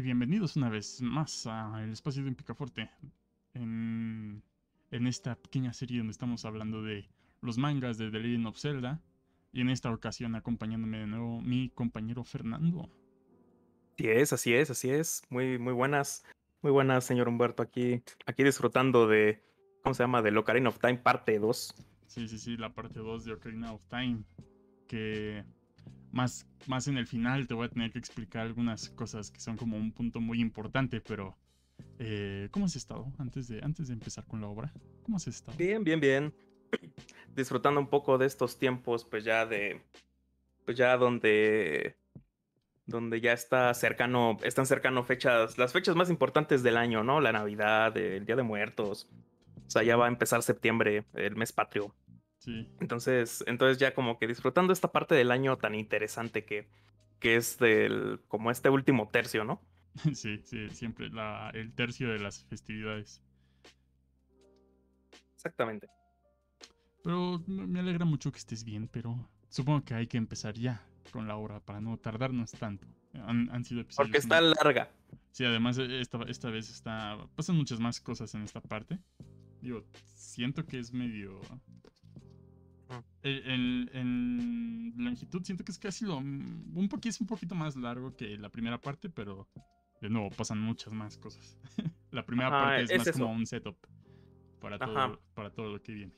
y bienvenidos una vez más al espacio de un picaforte. En, en esta pequeña serie donde estamos hablando de los mangas de The Legend of Zelda. Y en esta ocasión acompañándome de nuevo mi compañero Fernando. Así es, así es, así es. Muy, muy buenas, muy buenas, señor Humberto. Aquí, aquí disfrutando de, ¿cómo se llama? De Ocarina of Time, parte 2. Sí, sí, sí, la parte 2 de Ocarina of Time. Que más, más en el final te voy a tener que explicar algunas cosas que son como un punto muy importante, pero eh, ¿cómo has estado antes de, antes de empezar con la obra? ¿Cómo has estado? Bien, bien, bien. Disfrutando un poco de estos tiempos, pues ya de, pues ya donde, donde ya está cercano, están cercano fechas, las fechas más importantes del año, ¿no? La Navidad, el Día de Muertos. O sea, ya va a empezar septiembre, el mes patrio. Entonces, entonces ya como que disfrutando esta parte del año tan interesante que, que es del, como este último tercio, ¿no? Sí, sí, siempre la, el tercio de las festividades. Exactamente. Pero me alegra mucho que estés bien, pero supongo que hay que empezar ya con la obra para no tardarnos tanto. Han, han sido episodios. Porque está larga. Sí, además esta, esta vez está. pasan muchas más cosas en esta parte. Digo, siento que es medio en, longitud siento que es casi lo. Un poquito, es un poquito más largo que la primera parte, pero de nuevo pasan muchas más cosas. la primera parte es, más como un setup para todo, para todo lo que viene.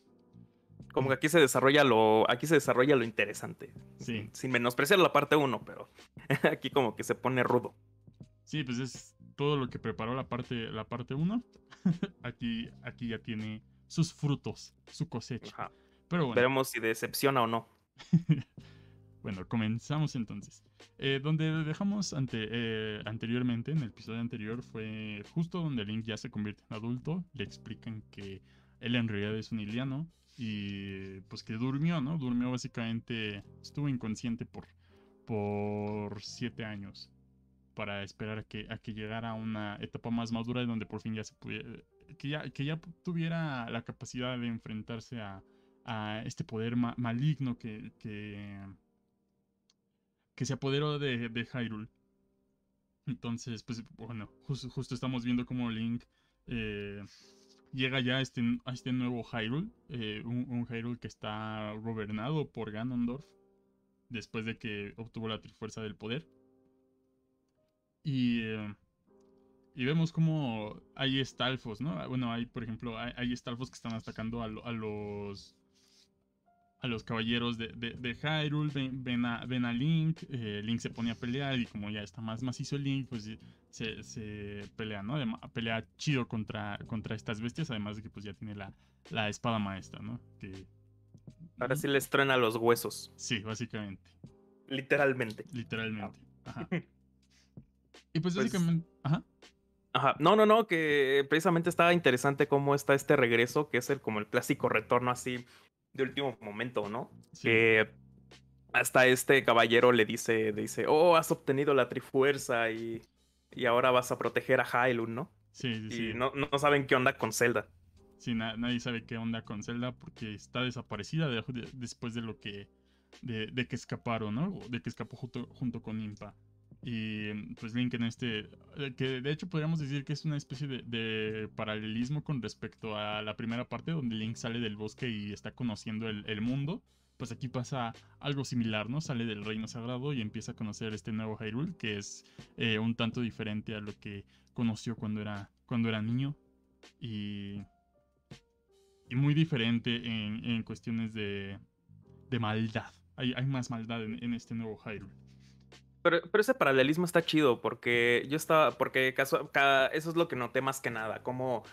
Como que aquí se desarrolla lo, aquí se desarrolla lo interesante. Sí. Sin menospreciar la parte 1, pero aquí como que se pone rudo. Sí, pues es todo lo que preparó la parte, la parte 1. aquí, aquí ya tiene sus frutos, su cosecha. Veremos si decepciona o no. bueno, comenzamos entonces. Eh, donde dejamos ante, eh, anteriormente, en el episodio anterior, fue justo donde Link ya se convierte en adulto. Le explican que él en realidad es un iliano y pues que durmió, ¿no? Durmió básicamente, estuvo inconsciente por, por siete años para esperar a que, a que llegara a una etapa más madura donde por fin ya se pudiera, que ya, que ya tuviera la capacidad de enfrentarse a, a este poder maligno que, que, que, se apoderó de, de Hyrule. Entonces, pues bueno, justo estamos viendo cómo Link eh, llega ya a este, a este nuevo Hyrule, eh, un, Hyrule que está gobernado por Ganondorf, después de que obtuvo la Trifuerza del Poder. Y, eh, y vemos como hay estalfos, ¿no? Bueno, hay, por ejemplo, hay, hay estalfos que están atacando a los a los caballeros de, de, Hyrule, ven, a, Link, eh, Link se pone a pelear y como ya está más macizo Link, pues se, se pelea, ¿no? pelea chido contra, contra estas bestias, además de que pues ya tiene la, la espada maestra, ¿no? Que, Ahora sí les truena los huesos. Sí, básicamente. Literalmente. Literalmente. Ajá. y pues, pues básicamente... Ajá. Ajá. No, no, no, que precisamente estaba interesante cómo está este regreso, que es el como el clásico retorno así de último momento, ¿no? Que hasta este caballero le dice, dice, oh, has obtenido la trifuerza y, y ahora vas a proteger a Hyrule, ¿no? Sí, sí, y No, no saben qué onda con Zelda. Sí, nadie sabe qué onda con Zelda porque está desaparecida después de lo que, de, de, que escaparon, ¿no? De que escapó junto, junto con Impa. Y pues Link en este, eh, que de hecho podríamos decir que es una especie de, paralelismo con respecto a la primera parte donde Link sale del bosque y está conociendo el, mundo. Pues aquí pasa algo similar, ¿no? Sale del reino sagrado y empieza a conocer este nuevo Hyrule, que es eh, un tanto diferente a lo que conoció cuando era, cuando era niño. Y, y muy diferente en, cuestiones de, de maldad. Hay, hay más maldad en, en este nuevo Hyrule. Pero, ese paralelismo está chido porque yo estaba, porque caso, eso es lo que noté más que nada, cómo,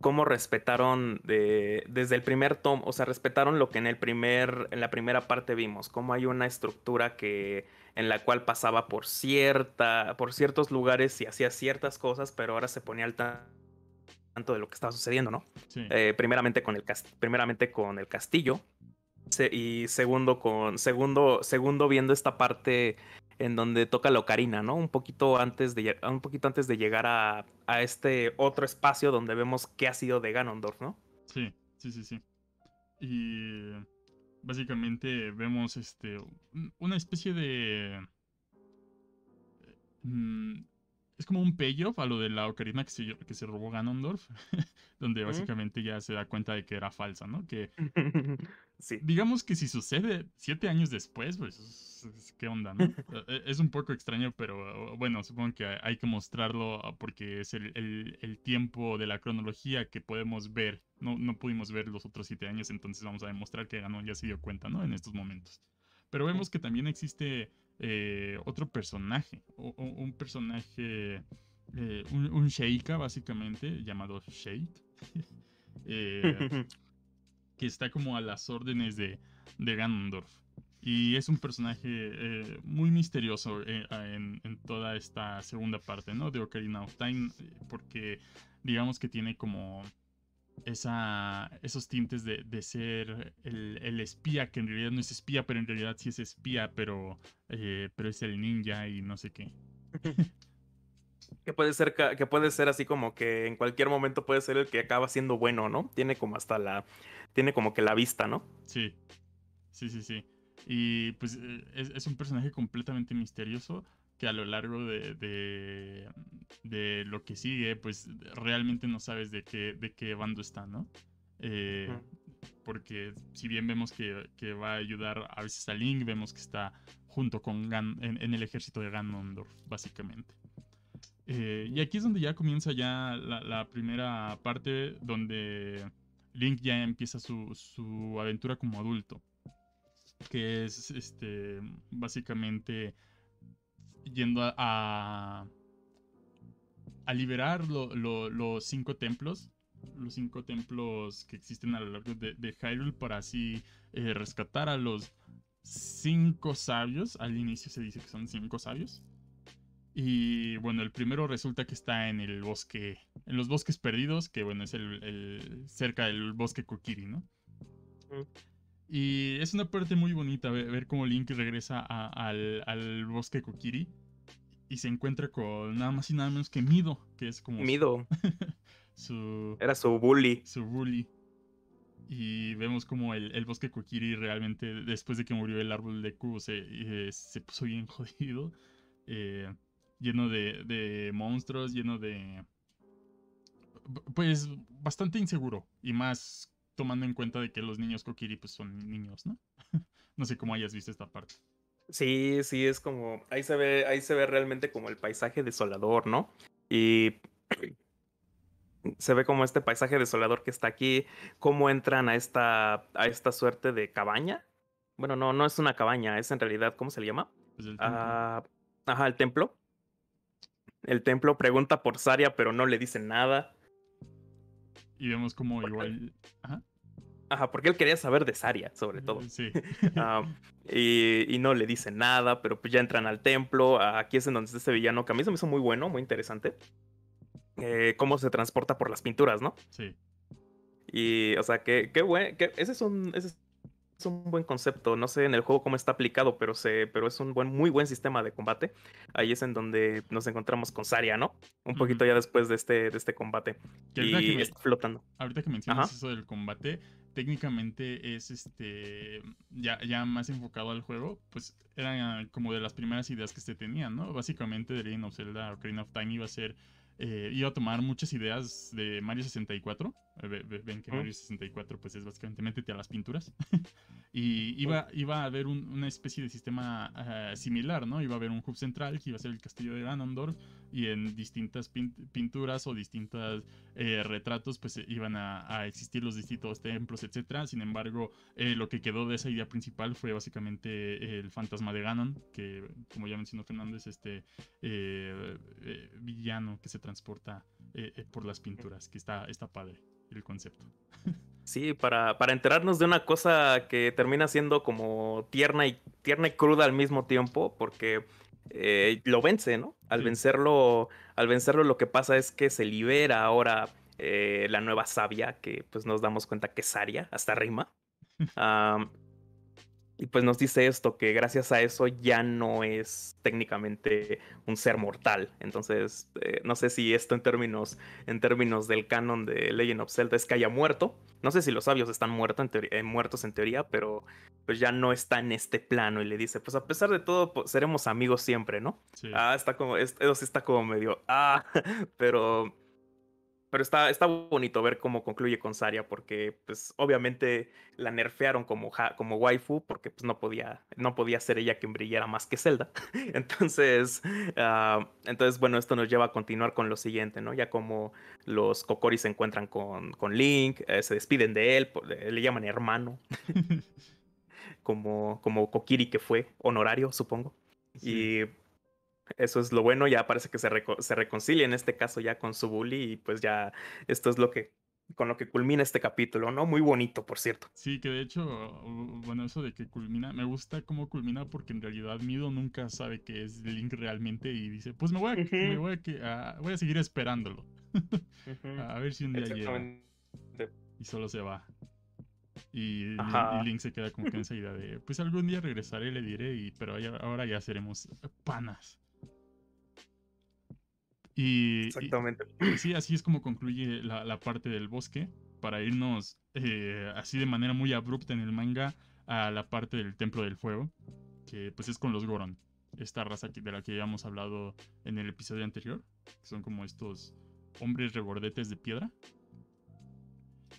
cómo respetaron de, desde el primer tom, o sea, respetaron lo que en el primer, en la primera parte vimos, cómo hay una estructura que, en la cual pasaba por cierta, por ciertos lugares y hacía ciertas cosas, pero ahora se ponía al tanto de lo que estaba sucediendo, ¿no? Eh, primeramente con el primeramente con el castillo y segundo con segundo segundo viendo esta parte en donde toca la ocarina, ¿no? Un poquito antes de, un poquito antes de llegar a, a, este otro espacio donde vemos qué ha sido de Ganondorf, ¿no? Sí, sí, sí, sí. Y básicamente vemos este una especie de mm, es como un payoff a lo de la ocarina que se, que se robó Ganondorf, donde básicamente ya se da cuenta de que era falsa, ¿no? Que sí. digamos que si sucede siete años después, pues, ¿qué onda, no? E, es un poco extraño, pero bueno, supongo que hay que mostrarlo porque es el, el, tiempo de la cronología que podemos ver. No, no pudimos ver los otros siete años, entonces vamos a demostrar que Ganon ya se dio cuenta, ¿no? En estos momentos. Pero vemos que también existe eh, otro personaje, o, un personaje, eh, un, Sheikah básicamente, llamado Sheik, eh, que está como a las órdenes de, de Ganondorf. Y es un personaje muy misterioso en, en, toda esta segunda parte, ¿no? De Ocarina of Time, porque digamos que tiene como esa, esos tintes de, ser el, espía, que en realidad no es espía, pero en realidad sí es espía, pero, eh, pero es el ninja y no sé qué. que puede ser que puede ser así como que en cualquier momento puede ser el que acaba siendo bueno, ¿no? Tiene como hasta la tiene como que la vista, ¿no? Sí. Sí, sí, sí. Y pues eh, es un personaje completamente misterioso que a lo largo de, de, lo que sigue, pues realmente no sabes de qué, de qué bando está, ¿no? Eh, porque si bien vemos que, que, va a ayudar a veces a Link, vemos que está junto con Gan en, el ejército de Ganondorf, básicamente. Eh, y aquí es donde ya comienza ya la, la, primera parte donde Link ya empieza su, su aventura como adulto. Que es este básicamente yendo a, a, liberar los cinco templos. Los cinco templos que existen a lo largo de, de Hyrule para así eh, rescatar a los cinco sabios. Al inicio se dice que son cinco sabios. Y bueno, el primero resulta que está en el bosque, en los bosques perdidos, que bueno, es el, cerca del bosque Kokiri, ¿no? Y es una parte muy bonita ver, cómo Link regresa al, bosque Kokiri y se encuentra con nada más y nada menos que Mido, que es como... Mido. Su, Era su bully. Su bully. Y vemos como el, bosque Kokiri realmente, después de que murió el árbol de Ku, se, eh, se puso bien jodido. Eh, lleno de, de monstruos, lleno de... Pues bastante inseguro. Y más tomando en cuenta de que los niños Kokiri pues son niños, ¿no? no sé cómo hayas visto esta parte. Sí, sí, es como, ahí se ve, ahí se ve realmente como el paisaje desolador, ¿no? Y se ve como este paisaje desolador que está aquí, cómo entran a esta, a esta suerte de cabaña. Bueno, no, no es una cabaña, es en realidad, ¿cómo se le llama? Pues el ah, ajá, el templo. El templo pregunta por Saria, pero no le dice nada. Y vemos como igual. Ajá. Ajá, porque él quería saber de Saria, sobre todo. Sí. Ah, y, no le dice nada, pero pues ya entran al templo. Aquí es en donde está este villano, que a mí se me hizo muy bueno, muy interesante. Eh, cómo se transporta por las pinturas, ¿no? Sí. Y, o sea, qué, qué bueno. ese es un. Ese es es un buen concepto. No sé en el juego cómo está aplicado, pero, se, pero es un buen, muy buen sistema de combate. Ahí es en donde nos encontramos con Saria, ¿no? Un poquito ya después de este, de este combate. Y está flotando. Ahorita que mencionas eso del combate, técnicamente es este ya, ya más enfocado al juego, pues era como de las primeras ideas que se tenían, ¿no? Básicamente The Legend of Zelda Ocarina of Time iba a ser eh, iba a tomar muchas ideas de Mario 64. Eh, ven que Mario 64 pues es básicamente métete a las pinturas. y iba, iba a haber una especie de sistema eh, similar, ¿no? Iba a haber un hub central que iba a ser el castillo de Ganondorf y en distintas pinturas o distintos retratos pues iban a, existir los distintos templos, etc. Sin embargo, lo que quedó de esa idea principal fue básicamente el fantasma de Ganon, que como ya mencionó Fernando es este villano que se transporta eh, eh, por las pinturas, que está, está padre el concepto. Sí, para, para enterarnos de una cosa que termina siendo como tierna y, tierna y cruda al mismo tiempo, porque eh, lo vence, ¿no? Al vencerlo, al vencerlo lo que pasa es que se libera ahora la nueva sabia, que pues nos damos cuenta que es Saria, hasta rima. y pues nos dice esto, que gracias a eso ya no es técnicamente un ser mortal. Entonces, eh, no sé si esto en términos, en términos del canon de Legend of Zelda es que haya muerto. No sé si los sabios están muertos en, eh, muertos en teoría, pero pues ya no está en este plano. Y le dice, pues a pesar de todo, pues, seremos amigos siempre, ¿no? Ah, está como, eso sí está como medio, ah, pero pero está, está bonito ver cómo concluye con Saria, porque pues obviamente la nerfearon como, como waifu, porque pues no podía, no podía ser ella quien brillara más que Zelda. entonces, ah, entonces, bueno, esto nos lleva a continuar con lo siguiente, ¿no? Ya como los Kokori se encuentran con, con Link, eh, se despiden de él, le llaman hermano, como, como Kokiri que fue, honorario, supongo. Y eso es lo bueno, ya parece que se, se reconcilia en este caso ya con su bully y pues ya esto es lo que con lo que culmina este capítulo, ¿no? Muy bonito, por cierto. Sí, que de hecho, bueno, eso de que culmina, me gusta cómo culmina porque en realidad Mido nunca sabe que es Link realmente y dice, pues me voy a, me voy a, voy a seguir esperándolo. a ver si un día llega. Y solo se va. Y, Link se queda como que en esa idea de, pues algún día regresaré, le diré, y, pero ahora ya seremos panas. Y, Exactamente. sí, así es como concluye la, parte del bosque, para irnos eh, así de manera muy abrupta en el manga a la parte del Templo del Fuego, que pues es con los Goron, esta raza de la que habíamos hablado en el episodio anterior, que son como estos hombres regordetes de piedra.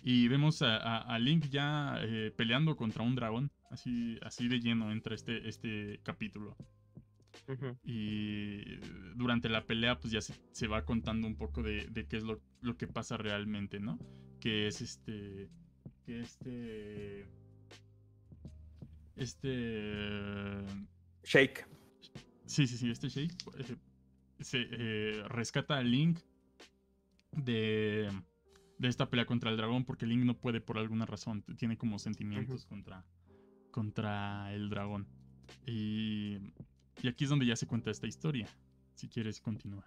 Y vemos a, Link ya eh, peleando contra un dragón, así, así de lleno entra este, este capítulo. Y durante la pelea, pues ya se, va contando un poco de, qué es lo, que pasa realmente, ¿no? Que es este. Que este. Este. Shake. Sí, sí, sí, este Shake. Eh, se eh, rescata a Link de, de esta pelea contra el dragón porque Link no puede por alguna razón. Tiene como sentimientos contra, contra el dragón. Y y aquí es donde ya se cuenta esta historia. Si quieres continuar.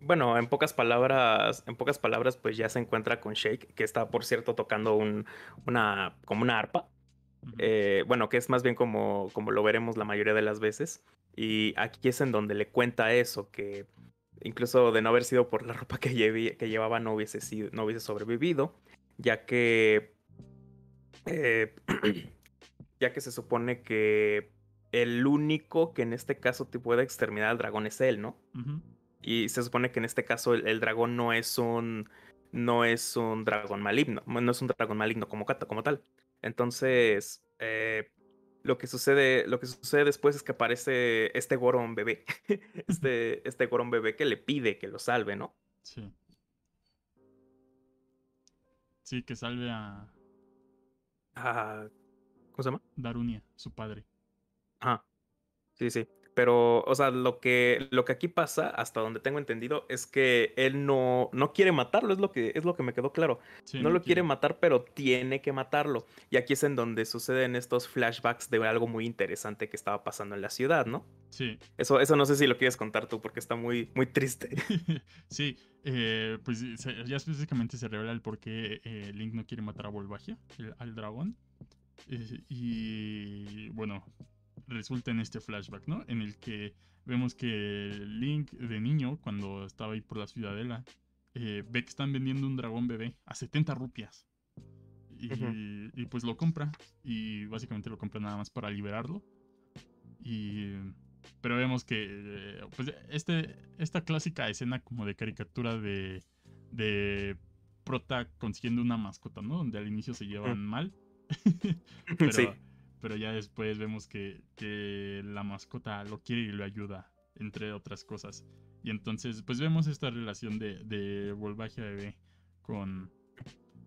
Bueno, en pocas palabras, en pocas palabras, pues ya se encuentra con Shake, que está, por cierto, tocando un, una, como una arpa. Eh, bueno, que es más bien como, como lo veremos la mayoría de las veces. Y aquí es en donde le cuenta eso, que incluso de no haber sido por la ropa que, que llevaba no hubiese, sido, no hubiese sobrevivido, ya que, eh, ya que se supone que el único que en este caso te puede exterminar al dragón es él, ¿no? Y se supone que en este caso el, dragón no es un no es un dragón maligno, no es un dragón maligno como, como tal. Entonces, eh, lo que sucede, lo que sucede después es que aparece este Goron bebé, este, este Goron bebé que le pide que lo salve, ¿no? Sí. Sí, que salve a. ¿Cómo se llama? Darunia, su padre. Ajá. Sí, sí. Pero, o sea, lo que, lo que aquí pasa, hasta donde tengo entendido, es que él no, no quiere matarlo, es lo que, es lo que me quedó claro. no, lo quiere matar, pero tiene que matarlo. Y aquí es en donde suceden estos flashbacks de algo muy interesante que estaba pasando en la ciudad, ¿no? Sí. Eso, eso no sé si lo quieres contar tú, porque está muy, muy triste. sí, eh, pues ya específicamente se revela el por qué eh, Link no quiere matar a Volvagia, al dragón. Eh, y bueno, resulta en este flashback, ¿no? En el que vemos que Link de niño, cuando estaba ahí por la ciudadela, eh, ve que están vendiendo un dragón bebé a 70 rupias. Y, pues lo compra. Y básicamente lo compra nada más para liberarlo. Y, pero vemos que eh, pues este, esta clásica escena como de caricatura de, de prota consiguiendo una mascota, ¿no? Donde al inicio se llevan mal. pero, sí pero ya después vemos que, la mascota lo quiere y lo ayuda, entre otras cosas. Y entonces, pues vemos esta relación de, de Volvagia Bebé con.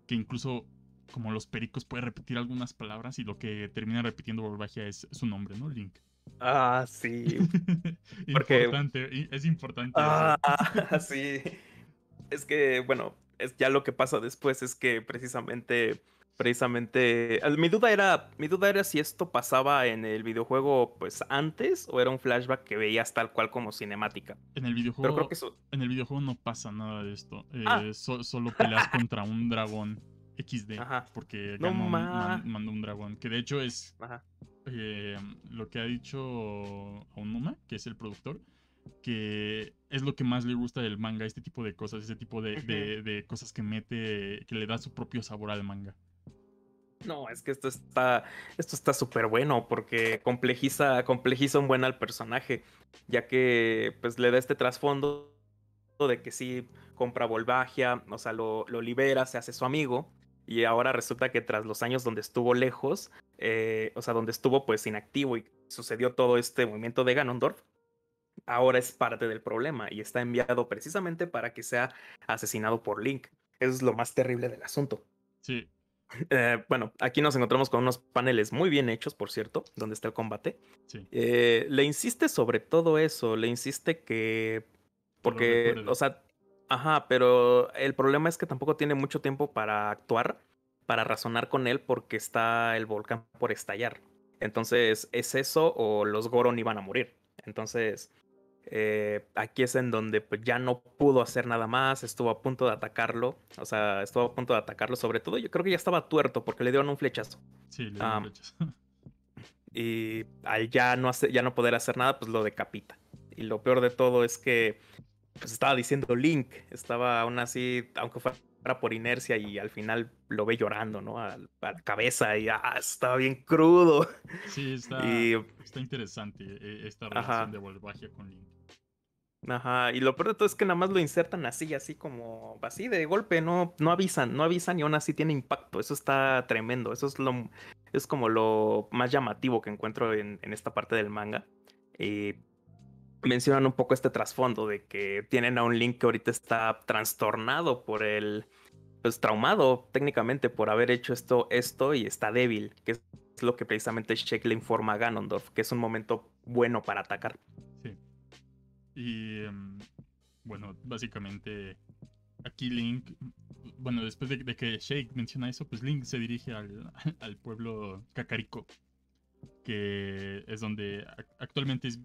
que incluso, como los pericos, puede repetir algunas palabras y lo que termina repitiendo Volvagia es su nombre, ¿no? Link. Ah, sí. importante, es importante. Ah, sí. Es que, bueno, es ya lo que pasa después es que precisamente precisamente mi duda era mi duda era si esto pasaba en el videojuego pues antes o era un flashback que veías tal cual como cinemática en el videojuego creo que en el videojuego no pasa nada de esto ah. eh, solo peleas contra un dragón XD. Ajá. Porque No ma- mandó un dragón. Que de hecho es Ajá. eh, lo que ha dicho Aonuma, que es el productor, que es lo que más le gusta del manga, este tipo de cosas, ese tipo de, de- de cosas que mete, que le da su propio sabor al manga. No, es que esto está, esto está súper bueno porque complejiza, complejiza un buen al personaje, ya que pues le da este trasfondo de que sí compra Volvagia, o sea, lo, libera, se hace su amigo, y ahora resulta que tras los años donde estuvo lejos, eh, o sea, donde estuvo pues inactivo y sucedió todo este movimiento de Ganondorf, ahora es parte del problema y está enviado precisamente para que sea asesinado por Link. Eso es lo más terrible del asunto. Sí, Eh, bueno, aquí nos encontramos con unos paneles muy bien hechos, por cierto, donde está el combate. sí. Eh, le insiste sobre todo eso, le insiste que... Porque, o sea, ajá, pero el problema es que tampoco tiene mucho tiempo para actuar, para razonar con él, porque está el volcán por estallar. Entonces, ¿es eso o los Goron iban a morir? Entonces, eh, aquí es en donde pues, ya no pudo hacer nada más, estuvo a punto de atacarlo, o sea, estuvo a punto de atacarlo, sobre todo yo creo que ya estaba tuerto porque le dieron un flechazo. Sí, le dio Ah, flechas. Y al ya no, hacer, ya no poder hacer nada, pues lo decapita. Y lo peor de todo es que pues estaba diciendo Link, estaba aún así, aunque fuera por inercia y al final lo ve llorando, ¿no? A, a la cabeza y ah, estaba bien crudo. Sí, está, Y, está interesante eh, esta Ajá. relación de Volvagia con Link. Ajá, y lo peor de todo es que nada más lo insertan así, así como, así de golpe, no, no avisan, no avisan y aún así tiene impacto. Eso está tremendo, eso es lo, es como lo más llamativo que encuentro en, en esta parte del manga. Y mencionan un poco este trasfondo de que tienen a un Link que ahorita está trastornado por el, pues traumado técnicamente por haber hecho esto, esto y está débil, que es lo que precisamente Shake le informa a Ganondorf, que es un momento bueno para atacar. Y em, bueno, básicamente aquí Link, bueno, después de, que Shake menciona eso, pues Link se dirige al, al pueblo Kakariko, que es donde ac- actualmente es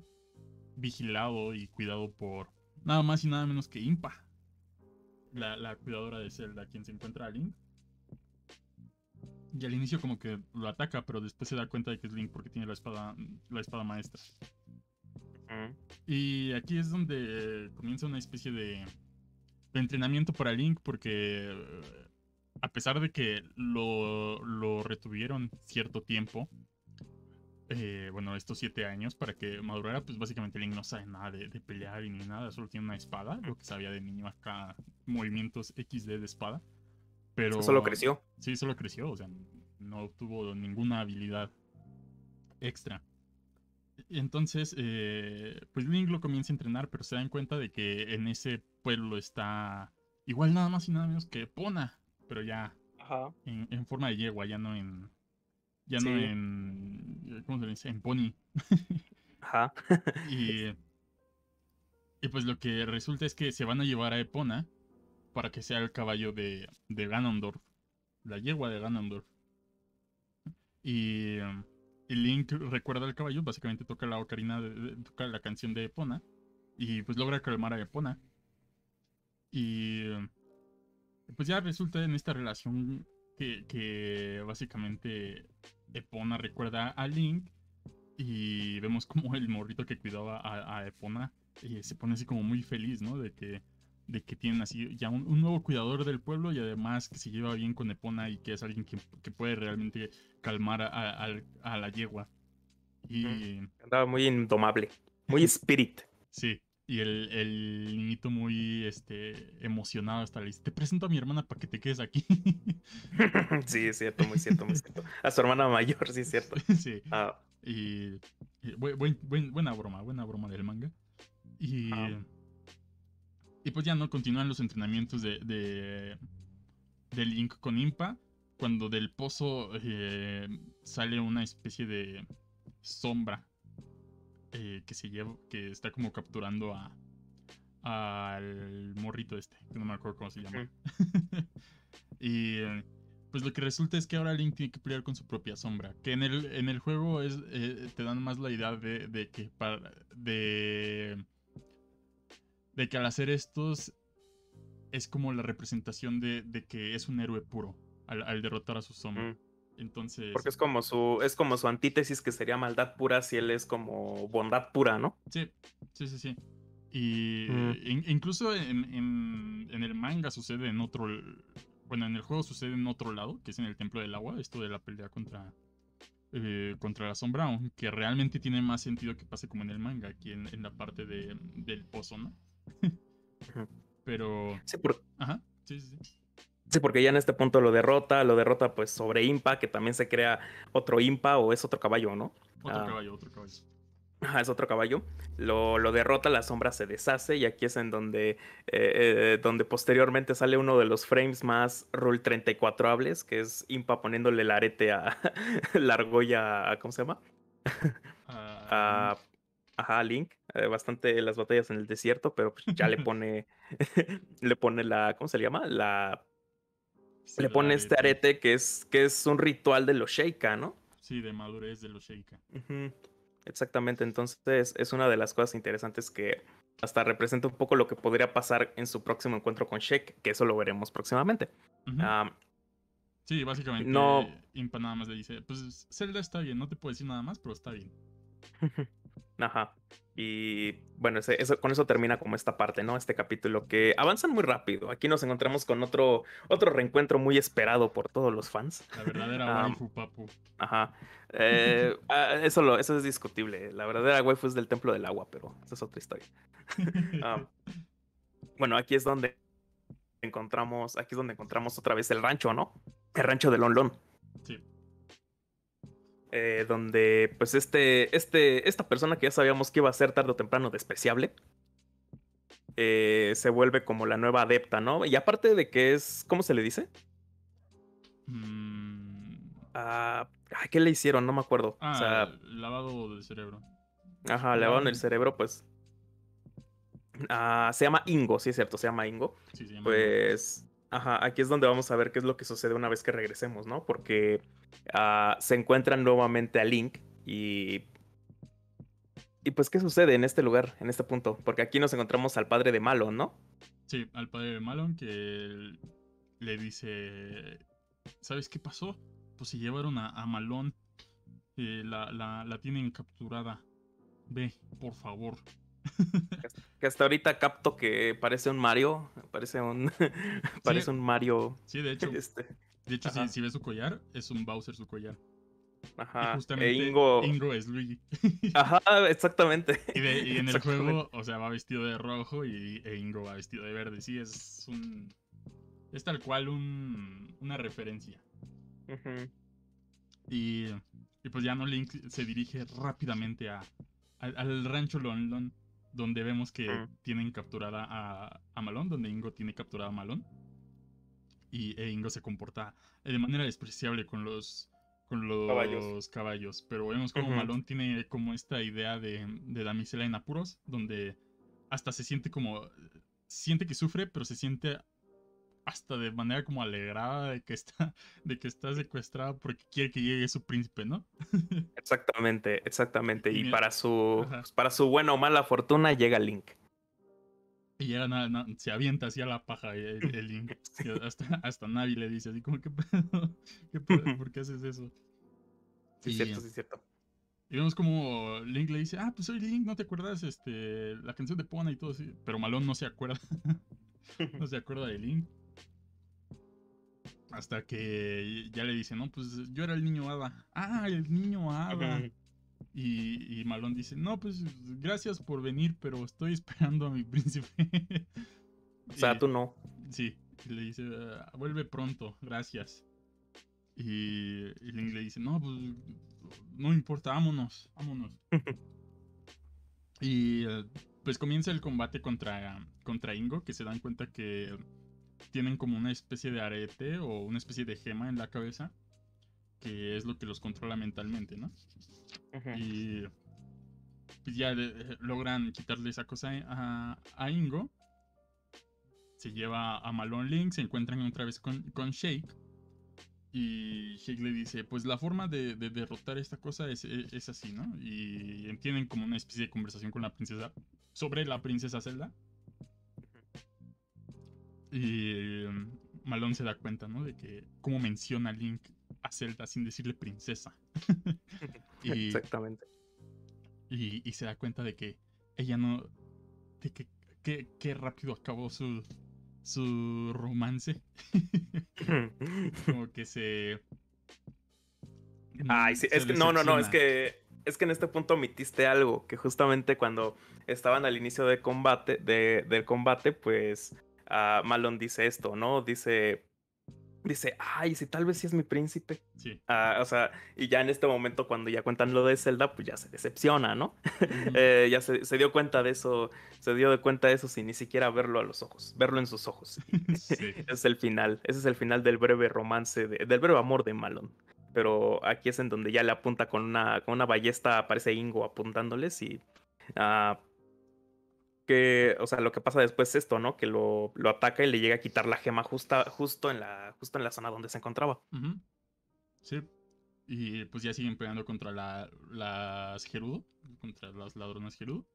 vigilado y cuidado por nada más y nada menos que Impa, la, la cuidadora de Zelda, quien se encuentra a Link. Y al inicio como que lo ataca, pero después se da cuenta de que es Link porque tiene la espada, la espada maestra. Y aquí es donde comienza una especie de, de entrenamiento para Link porque eh, a pesar de que lo, lo retuvieron cierto tiempo, eh, bueno, estos siete años para que madurara, pues básicamente Link no sabe nada de, de pelear y ni nada, solo tiene una espada, lo que sabía de niño acá, movimientos XD de espada. Pero Eso lo creció. Sí, solo creció, o sea, no tuvo ninguna habilidad extra. Entonces, eh, pues Link lo comienza a entrenar, pero se dan cuenta de que en ese pueblo está igual nada más y nada menos que Pona, pero ya Ajá. en, en forma de yegua, ya no en... Ya no en... ¿Cómo se le dice? En pony. Ajá. Y, y pues lo que resulta es que se van a llevar a Epona para que sea el caballo de, de Ganondorf, la yegua de Ganondorf. Y, y Link recuerda al caballo, básicamente toca la ocarina, de- toca la canción de Epona y pues logra calmar a Epona. Y pues ya resulta en esta relación que, básicamente Epona recuerda a Link y vemos como el morrito que cuidaba a, a Epona eh, se pone así como muy feliz, ¿no? De que, de que tienen así ya un, un nuevo cuidador del pueblo y además que se lleva bien con Epona y que es alguien que, que puede realmente calmar a, a- al- a la yegua. Y Andaba muy indomable. Muy spirit. sí, y el, el niñito muy este, emocionado hasta le dice, te presento a mi hermana para que te quedes aquí. sí, es cierto, muy cierto, muy cierto. A su hermana mayor, sí, es cierto. sí. Ah, Y, y buen- buen- buen- buena broma, buena broma del manga. Y, Ajá. Y pues ya no continúan los entrenamientos de, de, de Link con Impa. Cuando del pozo eh, sale una especie de sombra eh, que se lleva, que está como capturando a al morrito este, que no me acuerdo cómo se llama. y eh, pues lo que resulta es que ahora Link tiene que pelear con su propia sombra. Que en el, en el juego es, eh, te dan más la idea de, de que para, de, de que al hacer estos es como la representación de, de que es un héroe puro. al, al derrotar a su sombra. Mm. Entonces. Porque es como su, es como su antítesis que sería maldad pura si él es como bondad pura, ¿no? Sí, sí, sí, sí. Y Mm. in- incluso en, en- en el manga sucede en otro. Bueno, en el juego sucede en otro lado, que es en el Templo del Agua, esto de la pelea contra. eh, contra la sombra, aunque realmente tiene más sentido que pase como en el manga, aquí en, en la parte de, del pozo, ¿no? Pero. Sí, por- Ajá, sí, sí, sí. sí, porque ya en este punto lo derrota, lo derrota pues sobre Impa, que también se crea otro Impa o es otro caballo, ¿no? Otro Ah. caballo, otro caballo. Ajá, es otro caballo. Lo, lo derrota, la sombra se deshace y aquí es en donde, eh, eh, donde posteriormente sale uno de los frames más Rule 34 hables, que es Impa poniéndole el arete a la argolla, a- ¿cómo se llama? Ah, A, ajá, Link. Eh, bastante las batallas en el desierto, pero pues ya le pone, le pone la, ¿cómo se le llama? La, le pone este arete que es, que es un ritual de los Sheikah, ¿no? Sí, de madurez de los Sheikah. Exactamente, entonces es una de las cosas interesantes que hasta representa un poco lo que podría pasar en su próximo encuentro con Sheik, que eso lo veremos próximamente. Am, Sí, básicamente No. Impa nada más le dice, pues Zelda está bien, no te puedo decir nada más, pero está bien. Ajá. Y bueno, ese- eso, con eso termina como esta parte, ¿no? Este capítulo que avanzan muy rápido. Aquí nos encontramos con otro, otro reencuentro muy esperado por todos los fans. La verdadera Am, waifu, papu. Ajá. Eh, ah, eso, lo, eso es discutible. La verdadera waifu es del Templo del Agua, pero esa es otra historia. Bueno, aquí es donde encontramos, aquí es donde encontramos otra vez el rancho, ¿no? El rancho de Lon Lon. Sí. Eh, donde pues este, este, esta persona que ya sabíamos que iba a ser tarde o temprano despreciable, eh, se vuelve como la nueva adepta, ¿no? Y aparte de que es, ¿cómo se le dice? Mm, Ah, ¿Qué le hicieron? No me acuerdo. ah, o sea, lavado del cerebro. ajá, le lavaron el cerebro, pues. Ah, se llama Ingo, sí es cierto, se llama Ingo. Sí, se llama. Pues, ajá, aquí es donde vamos a ver qué es lo que sucede una vez que regresemos, ¿no? Porque ah, se encuentran nuevamente a Link y... Y pues, ¿qué sucede en este lugar, en este punto? Porque aquí nos encontramos al padre de Malon, ¿no? Sí, al padre de Malon que le dice, ¿sabes qué pasó? Pues se llevaron a, a Malón, eh, la, la, la tienen capturada. Ve, por favor. Que hasta ahorita capto que parece un Mario, parece un... parece un Mario... Sí, de hecho, Este, de hecho si, si ves su collar, es un Bowser su collar. ajá. y justamente e Ingo... Ingo es Luigi. Ajá, exactamente. Y, de- y en el juego, o sea, va vestido de rojo y e Ingo va vestido de verde. Sí, es un. Es tal cual un, una referencia. Y, y pues ya no Link se dirige rápidamente a, al- al rancho Lon Lon, donde vemos que Mm. tienen capturada a, a Malón, donde Ingo tiene capturada a Malón. Y e Ingo se comporta de manera despreciable con los, con los Caballos. caballos. Pero vemos como. Malón tiene como esta idea de, de damisela en apuros, donde hasta se siente como... Siente que sufre, pero se siente hasta de manera como alegrada de que está, de que está secuestrada porque quiere que llegue su príncipe, ¿no? Exactamente, exactamente. Y para su, pues, para su buena o mala fortuna llega Link. Y llega na- na- se avienta así a la paja el, el Link. Hasta, hasta Navi le dice así como, ¿qué pedo? ¿Qué pedo? ¿Por qué haces eso? Sí, Y- cierto, sí, cierto. Y vemos como Link le dice, ah, pues soy Link, ¿no te acuerdas? Este, la canción de Pona y todo así. Pero Malón no se acuerda. no se acuerda de Link. Hasta que ya le dice, no, pues yo era el niño hada. Ah, el niño hada. Ujú. Y, y Malón dice, no, pues gracias por venir, pero estoy esperando a mi príncipe. O sea, Y- tú no. Sí, y le dice, "Ah, vuelve pronto, gracias. Y, y Link le dice, no, pues no importa, vámonos, vámonos. y eh, pues comienza el combate contra, contra Ingo, que se dan cuenta que tienen como una especie de arete o una especie de gema en la cabeza, que es lo que los controla mentalmente, ¿no? Y pues ya eh, logran quitarle esa cosa a, a Ingo. Se lleva a Malone Link, se encuentran otra vez con, con Shake. Y Shake le dice, pues la forma de, de derrotar esta cosa es, es- es así, ¿no? Y tienen como una especie de conversación con la princesa sobre la princesa Zelda. Y eh, Malone se da cuenta, ¿no? De que cómo menciona Link a Zelda sin decirle princesa. y, Exactamente. Y, y, se da cuenta de que ella no. de que qué rápido acabó su, su romance. Como que se. Ay, sí, es que no, no, no, es que es que en este punto omitiste algo, que justamente cuando estaban al inicio de combate, de, del combate, pues uh, Malon dice esto, ¿no? Dice, dice, ay, si tal vez sí es mi príncipe. Sí. Ah, o sea, y ya en este momento, cuando ya cuentan lo de Zelda, pues ya se decepciona, ¿no? Eh, ya se, dio cuenta de eso, se dio de cuenta de eso sin ni siquiera verlo a los ojos, verlo en sus ojos. es el final, ese es el final del breve romance, del breve amor de Malon. Pero aquí es en donde ya le apunta con una, con una ballesta, aparece Ingo apuntándoles y... Uh, que, o sea, lo que pasa después es esto, ¿no? Que lo, lo ataca y le llega a quitar la gema justa, justo, en la, justo en la zona donde se encontraba. Sí. Y pues ya siguen peleando contra la, las Gerudo, contra las ladronas Gerudo.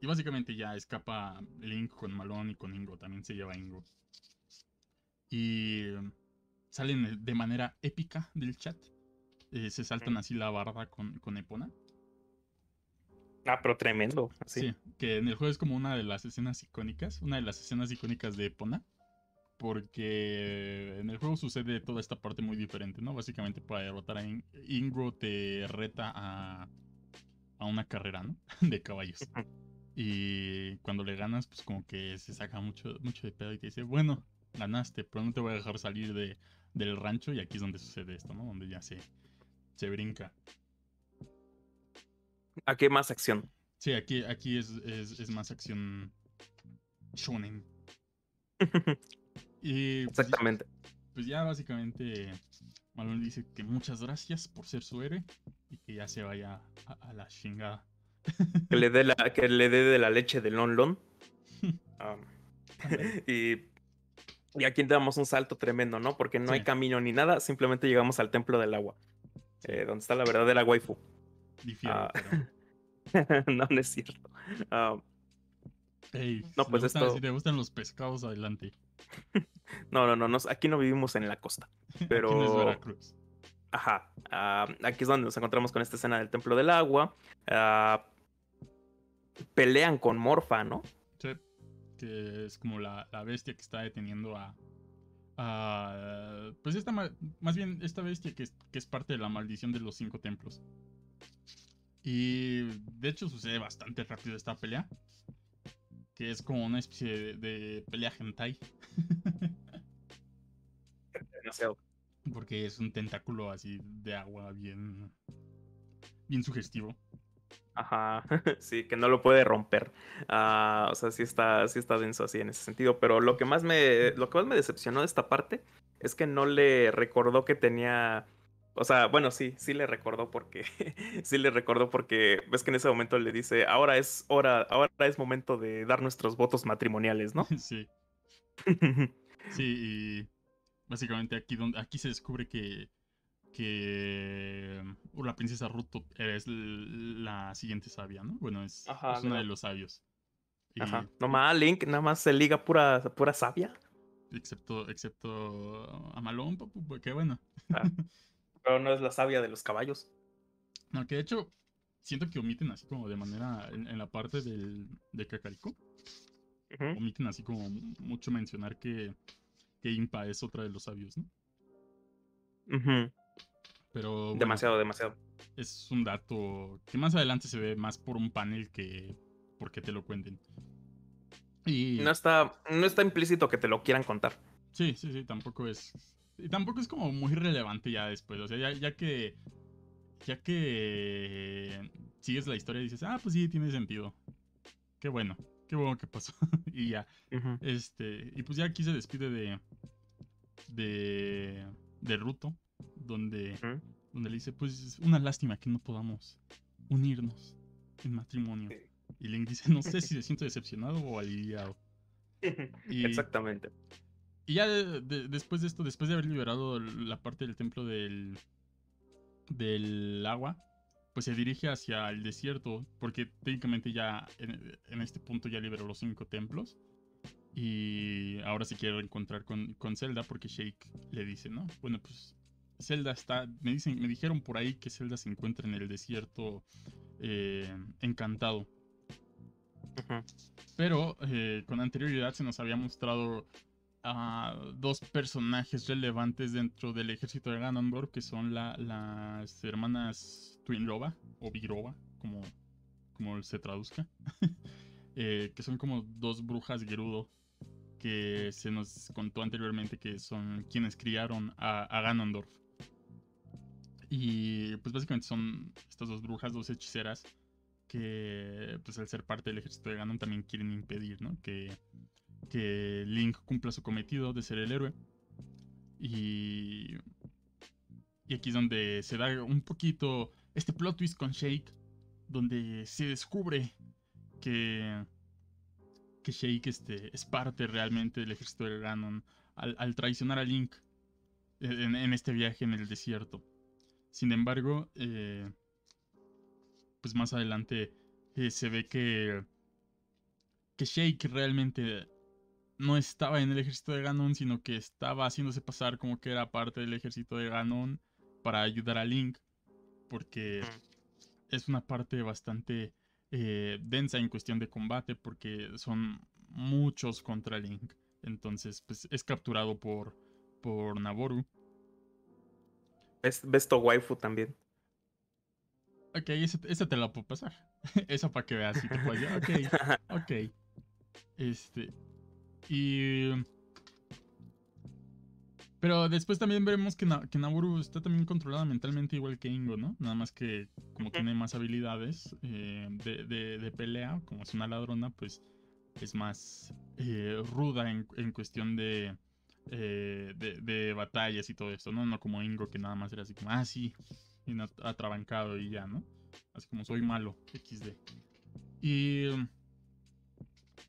Y básicamente ya escapa Link con Malone y con Ingo, también se lleva Ingo. Y salen de manera épica del chat. Eh, se saltan así la barba con, con Epona. Ah, pero tremendo. Sí, que en el juego es como una de las escenas icónicas, una de las escenas icónicas de Epona. Porque en el juego sucede toda esta parte muy diferente, ¿no? Básicamente para derrotar a Ingo te reta a, a una carrera, ¿no? De caballos. Y cuando le ganas, pues como que se saca mucho, mucho de pedo y te dice, bueno, ganaste, pero no te voy a dejar salir de, del rancho. Y aquí es donde sucede esto, ¿no? Donde ya se, se brinca. Aquí más acción. Sí, aquí, aquí es, es, más acción shonen. y pues, Exactamente. Pues ya básicamente Malone dice que muchas gracias por ser su héroe y que ya se vaya a, la chingada. que le dé la, que le dé de la leche de Lon Lon. Um, y, y aquí damos un salto tremendo, ¿no? Porque no hay camino ni nada, simplemente llegamos al templo del agua. Eh, donde está la verdadera waifu. Ah, no, no es cierto. Ah, no, pues esto... si te gustan los pescados, adelante. no, no, no, aquí no vivimos en la costa. Pero. aquí no es Veracruz. Ajá. Ah, aquí es donde nos encontramos con esta escena del Templo del Agua. pelean con Morfa, ¿no? Sí. Que es como la, bestia que está deteniendo a. pues esta. Más bien, esta bestia que que es parte de la maldición de los cinco templos. Y de hecho sucede bastante rápido esta pelea. Que es como una especie de, pelea hentai. Demasiado. Porque es un tentáculo así de agua bien. bien sugestivo. Ajá, sí, que no lo puede romper. Ah, o sea, sí está, sí está denso así en ese sentido. Pero lo que más me. Lo que más me decepcionó de esta parte es que no le recordó que tenía o sea, bueno, sí, sí le recordó porque, sí le recordó porque ves que en ese momento le dice, ahora es hora, ahora es momento de dar nuestros votos matrimoniales, ¿no? Sí. sí, y básicamente aquí, donde, aquí se descubre que, que uh, la princesa Ruto es la siguiente sabia, ¿no? Bueno, es, una de los sabios. Ajá. Nomás Link nada más se liga pura, pura sabia. Excepto, excepto a Malón, porque bueno. Ah. Pero no es la sabia de los caballos. No, que de hecho, siento que omiten así como de manera. En, la parte del, de Cacarico. Omiten así como mucho mencionar que, que Impa es otra de los sabios, ¿no? Pero. demasiado, demasiado. Es un dato que más adelante se ve más por un panel que porque te lo cuenten. Y... No está, no está implícito que te lo quieran contar. Sí, sí, sí, tampoco es tampoco es como muy relevante ya después. O sea, ya, ya que. Ya que sigues la historia y dices, ah, pues sí, tiene sentido. Qué bueno, qué bueno que pasó. y ya. Este. Y pues ya aquí se despide de. De. De Ruto. Donde. Donde le dice, pues es una lástima que no podamos unirnos en matrimonio. Y Link dice, no sé si se siente decepcionado o aliviado. Exactamente. Y ya después de esto, después de haber liberado la parte del templo del, del agua, pues se dirige hacia el desierto, porque técnicamente ya en, este punto ya liberó los cinco templos. Y ahora se quiere encontrar con, con Zelda porque Shake le dice, ¿no? Bueno, pues Zelda está. Me dicen, me dijeron por ahí que Zelda se encuentra en el desierto eh, encantado. Pero eh, con anterioridad se nos había mostrado a dos personajes relevantes dentro del ejército de Ganondorf, que son las hermanas Twinrova o Bigrova, como, como se traduzca, eh, que son como dos brujas Gerudo que se nos contó anteriormente que son quienes criaron a, a Ganondorf. Y pues básicamente son estas dos brujas, dos hechiceras, que pues al ser parte del ejército de Ganon también quieren impedir, ¿no? Que, que Link cumpla su cometido de ser el héroe. Y, y aquí es donde se da un poquito este plot twist con Shake, donde se descubre que, que Shake este, es parte realmente del ejército de Ganon al, traicionar a Link en, este viaje en el desierto. Sin embargo, eh, pues más adelante eh, se ve que, que Shake realmente no estaba en el ejército de Ganon, sino que estaba haciéndose pasar como que era parte del ejército de Ganon para ayudar a Link, porque es una parte bastante eh, densa en cuestión de combate, porque son muchos contra Link. Entonces, pues es capturado por, por Naboru. Es Besto Waifu también. Ok, esa te la puedo pasar. Esa para que veas si te puedo Ok, ok. Este. Y. Pero después también veremos que, Na que Naboru está también controlada mentalmente igual que Ingo, ¿no? Nada más que como tiene más habilidades eh, de, de, pelea, como es una ladrona, pues es más eh, ruda en, en, cuestión de, eh, de, de, batallas y todo esto, ¿no? No como Ingo que nada más era así como, ah, sí, y atrabancado y ya, ¿no? Así como soy malo, XD. Y,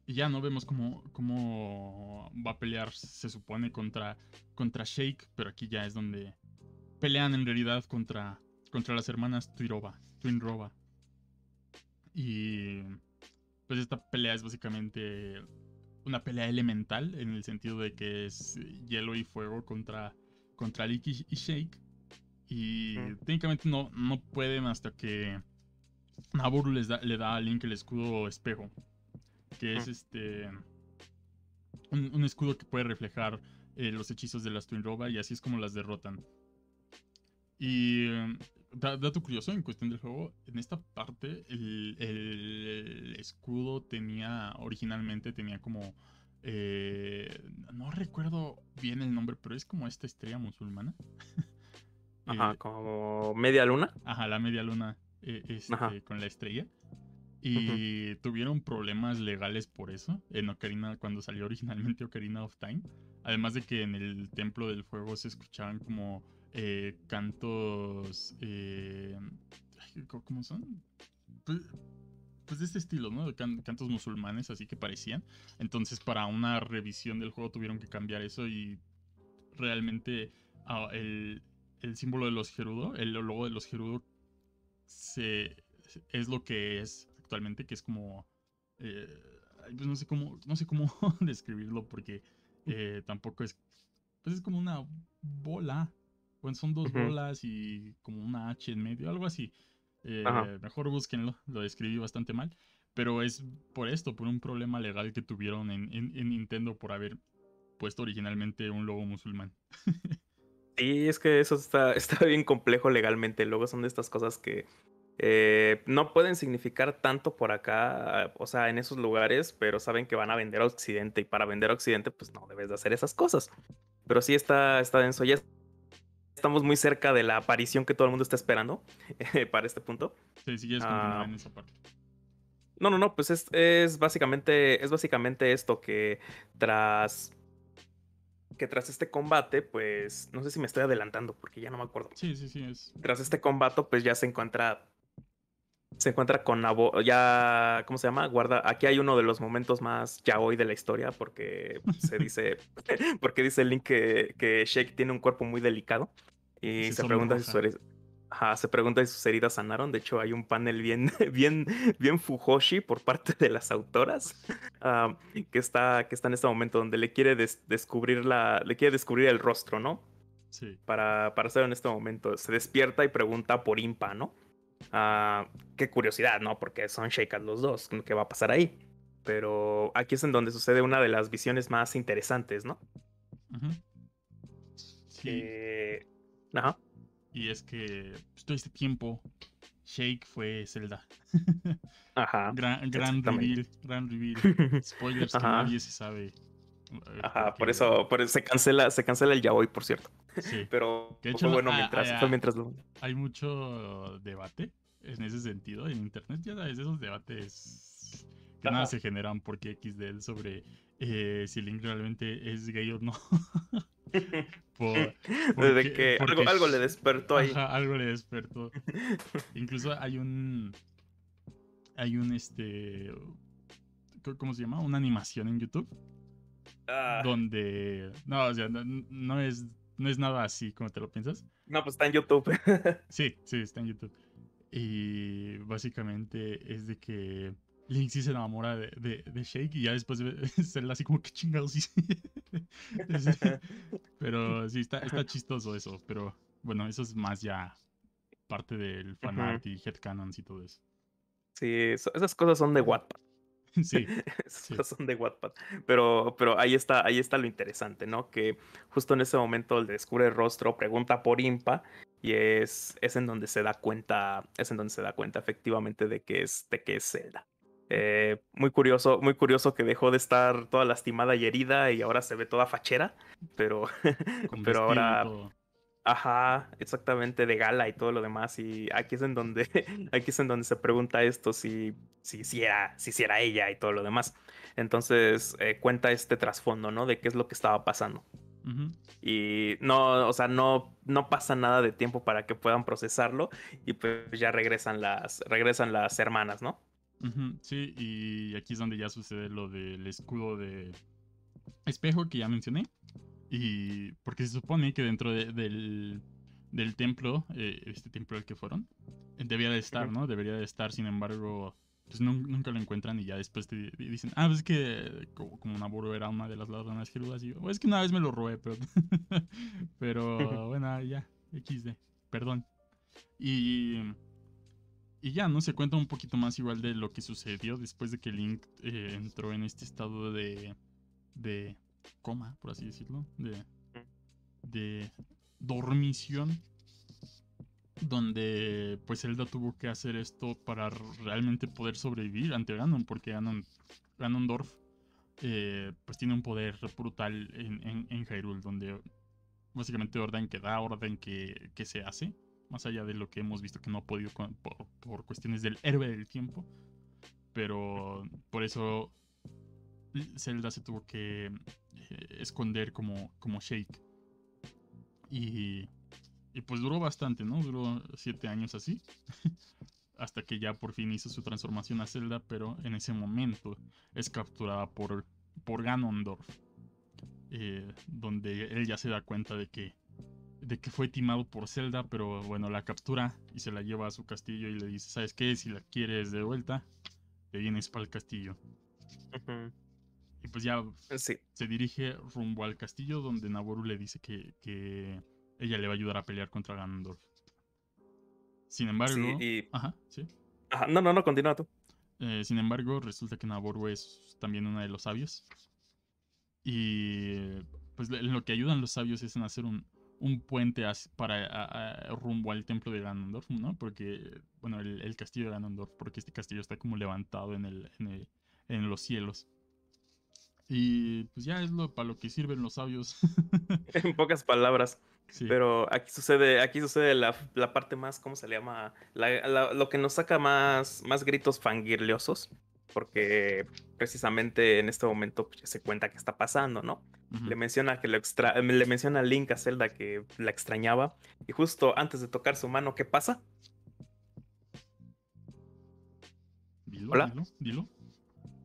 y ya no vemos cómo, cómo va a pelear, se supone, contra, contra Shake, pero aquí ya es donde pelean en realidad contra, contra las hermanas Twinrova. Twinrova. Y pues esta pelea es básicamente una pelea elemental en el sentido de que es hielo y fuego contra, contra Lick y Shake. Y técnicamente no, no pueden hasta que Naboru les da, le da a Link el escudo espejo. Que es este. Un, escudo que puede reflejar eh, los hechizos de las Twin Roba y así es como las derrotan. Y dato curioso en cuestión del juego, en esta parte el, el escudo tenía, originalmente tenía como, eh, no recuerdo bien el nombre, pero es como esta estrella musulmana. Ajá, eh, como media luna. Ajá, la media luna eh, este, con la estrella. Y tuvieron problemas legales por eso en Ocarina, cuando salió originalmente Ocarina of Time. Además de que en el Templo del Fuego se escuchaban como eh, cantos. ¿Cómo son? Pues, pues, de este estilo, ¿no? cantos musulmanes, así que parecían. Entonces, para una revisión del juego tuvieron que cambiar eso y realmente ah, el, el símbolo de los Gerudo, el logo de los Gerudo, se, es lo que es actualmente, que es como... Eh, pues no sé cómo, no sé cómo describirlo porque eh, tampoco es... Pues es como una bola. Bueno, son dos bolas y como una H en medio, algo así. Eh, mejor búsquenlo, lo describí bastante mal. Pero es por esto, por un problema legal que tuvieron en, en Nintendo por haber puesto originalmente un logo musulmán. Sí, es que eso está, está bien complejo legalmente. Luego son de estas cosas que eh, no pueden significar tanto por acá, o sea, en esos lugares, pero saben que van a vender a Occidente y para vender a Occidente, pues no debes de hacer esas cosas. Pero sí está, está denso. Ya estamos muy cerca de la aparición que todo el mundo está esperando para este punto. Sí, sí, es ah, en esa parte. No, no, no, pues es, es, básicamente, es básicamente esto que tras que tras este combate, pues, no sé si me estoy adelantando porque ya no me acuerdo. Sí, sí, sí. Es... Tras este combate, pues ya se encuentra, se encuentra con Nabo, ya, ¿cómo se llama? Guarda, aquí hay uno de los momentos más ya hoy de la historia porque se dice, porque dice Link que, que Shake tiene un cuerpo muy delicado y se pregunta si su Ajá, se pregunta si sus heridas sanaron. De hecho, hay un panel bien, bien, bien Fujoshi por parte de las autoras. ah, que, está, que está en este momento donde le quiere des- descubrir la. Le quiere descubrir el rostro, ¿no? Sí. Para, para hacerlo en este momento. Se despierta y pregunta por Impa, ¿no? Ah, qué curiosidad, ¿no? Porque son Sheikas los dos. ¿Qué va a pasar ahí? Pero aquí es en donde sucede una de las visiones más interesantes, ¿no? Sí. Eh, Ajá. Y es que pues, todo este tiempo Shake fue Zelda. Ajá. gran gran reveal, gran reveal. Spoilers que nadie se sabe. eh, Ajá, por eso, por eso se cancela, se cancela el yaoi, por cierto. Sí. Pero fue bueno mientras, fue ah. mientras lo. Hay mucho debate en ese sentido en internet. Ya sabes, esos debates que nada se generan porque XD sobre eh, si Link realmente es gay o no. Por- Desde que porque algo, algo le despertó ahí. Ajá, algo le despertó. Incluso hay un. Hay un este. ¿Cómo se llama? Una animación en YouTube. Ah, Donde. No, o sea, no, no es. No es nada así como te lo piensas. no, pues está en YouTube. Sí, sí, está en YouTube. Y básicamente es de que Link sí se enamora de, de, de Shake y ya después de serla así como que chingados sí. Pero sí, está, está chistoso eso. Pero bueno, eso es más ya parte del fanart y headcanons y todo eso. Sí, esas cosas son de Wattpad. Sí, son de Wattpad. Pero, pero ahí está, ahí está lo interesante, ¿no? Que justo en ese momento le descubre el rostro, pregunta por Impa, y es, es en donde se da cuenta, es en donde se da cuenta efectivamente de que es, de que es Zelda. Eh, muy curioso, muy curioso que dejó de estar toda lastimada y herida y ahora se ve toda fachera, pero, pero ahora todo. Ajá, exactamente, de gala y todo lo demás. Y aquí es en donde, aquí es en donde se pregunta esto si, si, si era, si, si era ella y todo lo demás. Entonces eh, cuenta este trasfondo, ¿no? De qué es lo que estaba pasando. Y no, o sea, no, no pasa nada de tiempo para que puedan procesarlo. Y pues ya regresan las, regresan las hermanas, ¿no? Sí, y aquí es donde ya sucede lo del escudo de espejo que ya mencioné. Y porque se supone que dentro de- del, del templo, eh, este templo al que fueron, eh, debía de estar. ¿no? Debería de estar, sin embargo, pues nun- nunca lo encuentran y ya después te di- dicen, ah, pues es que co- como Naboro era una de las ladronas gerudas, y yo, "Oh, es que una vez me lo robé, pero, pero bueno, ya, XD, perdón. Y, y ya, ¿no? Se cuenta un poquito más igual de lo que sucedió después de que Link eh, entró en este estado de, de coma, por así decirlo, de, de dormición, donde pues Zelda tuvo que hacer esto para realmente poder sobrevivir ante Ganon, porque Ganon, Ganondorf eh, pues tiene un poder brutal en, en, en Hyrule, donde básicamente orden que da, orden que, que se hace, más allá de lo que hemos visto que no ha podido con- por, por cuestiones del héroe del tiempo, pero por eso Zelda se tuvo que esconder como, como Shake. Y, y pues duró bastante, ¿no? Duró siete años así. Hasta que ya por fin hizo su transformación a Zelda, pero en ese momento es capturada por, por Ganondorf. eh, donde él ya se da cuenta de que, de que fue timado por Zelda, pero bueno, la captura y se la lleva a su castillo y le dice, ¿sabes qué? Si la quieres de vuelta, te vienes para el castillo. Y pues ya Sí. se dirige rumbo al castillo donde Naboru le dice que, que ella le va a ayudar a pelear contra Ganondorf. Sin embargo... Sí, y... Ajá, sí. Ajá, no, no, no, continúa tú. Eh, sin embargo, resulta que Naboru es también una de los sabios. Y pues lo que ayudan los sabios es en hacer un, un puente para a- a- rumbo al templo de Ganondorf, ¿no? Porque, bueno, el, el castillo de Ganondorf, porque este castillo está como levantado en, el, en, el- en los cielos. Y pues ya es lo para lo que sirven los sabios. En pocas palabras. Sí. Pero aquí sucede, aquí sucede la, la parte más, ¿cómo se le llama? La- la- lo que nos saca más, más gritos fangirleosos. Porque precisamente en este momento pues, se cuenta que está pasando, ¿no? Le menciona que lo extra le menciona a Link a Zelda que la extrañaba. Y justo antes de tocar su mano, ¿qué pasa? Dilo, Hola. dilo, dilo.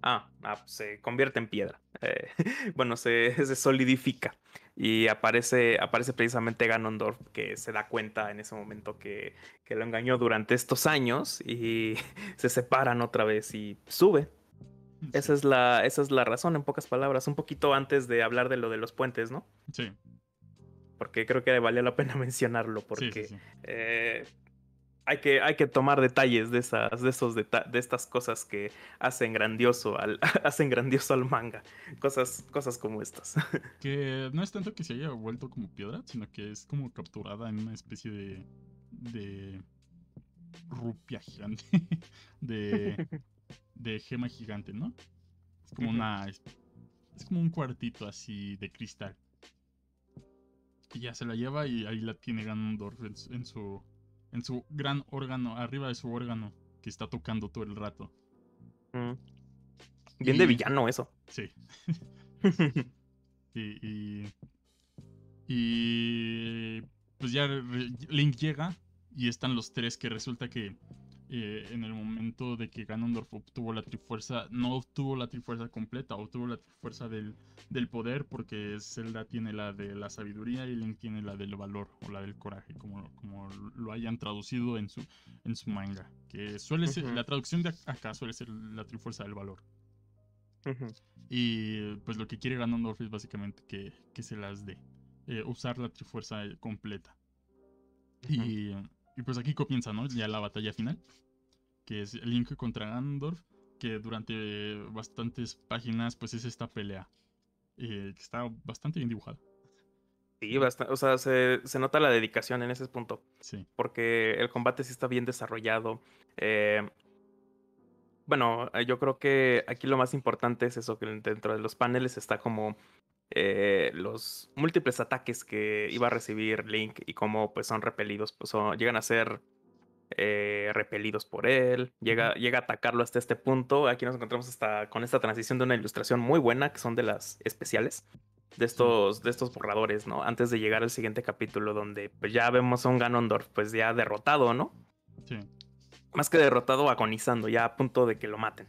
Ah, ah, pues, se convierte en piedra. Eh, bueno, se, se solidifica. y aparece, aparece precisamente Ganondorf que se da cuenta en ese momento que, que lo engañó durante estos años y se separan otra vez y sube. Esa es, la, esa es la razón, en pocas palabras, un poquito antes de hablar de lo de los puentes, ¿no? Sí. Porque creo que vale la pena mencionarlo, porque eh, hay que, hay que tomar detalles de esas, de esos de estas cosas que hacen grandioso al, hacen grandioso al manga. Cosas, cosas como estas. Que no es tanto que se haya vuelto como piedra, sino que es como capturada en una especie de. de. rupia gigante. de. de gema gigante, ¿no? Es como una. Es, como un cuartito así de cristal. Y ya se la lleva y ahí la tiene Ganondorf en su en su gran órgano, arriba de su órgano, que está tocando todo el rato. Mm. Bien de villano eso. Sí. y, y, pues ya Link llega y están los tres que resulta que eh, en el momento de que Ganondorf obtuvo la Trifuerza, no obtuvo la Trifuerza completa, obtuvo la Trifuerza del, del poder, porque Zelda tiene la de la sabiduría y Link tiene la del valor o la del coraje, como, como lo hayan traducido en su, en su manga. Que suele ser, la traducción de acá suele ser la Trifuerza del valor. Y pues lo que quiere Ganondorf es básicamente que, que se las dé. Eh, usar la Trifuerza completa. Y y pues aquí comienza, ¿no? Ya la batalla final, que es Link contra Ganondorf, que durante bastantes páginas pues es esta pelea, eh, que está bastante bien dibujada. Sí, bastante, o sea, se, nota la dedicación en ese punto. Sí. Porque el combate sí está bien desarrollado. Eh, bueno, yo creo que aquí lo más importante es eso, que dentro de los paneles está como eh, los múltiples ataques que iba a recibir Link y cómo pues son repelidos, pues llegan a ser eh, repelidos por él, llega, llega a atacarlo hasta este punto. Aquí nos encontramos hasta con esta transición de una ilustración muy buena, que son de las especiales, de estos, de estos borradores, ¿no? Antes de llegar al siguiente capítulo, donde pues ya vemos a un Ganondorf pues ya derrotado, ¿no? Sí. Más que derrotado, agonizando, ya a punto de que lo maten.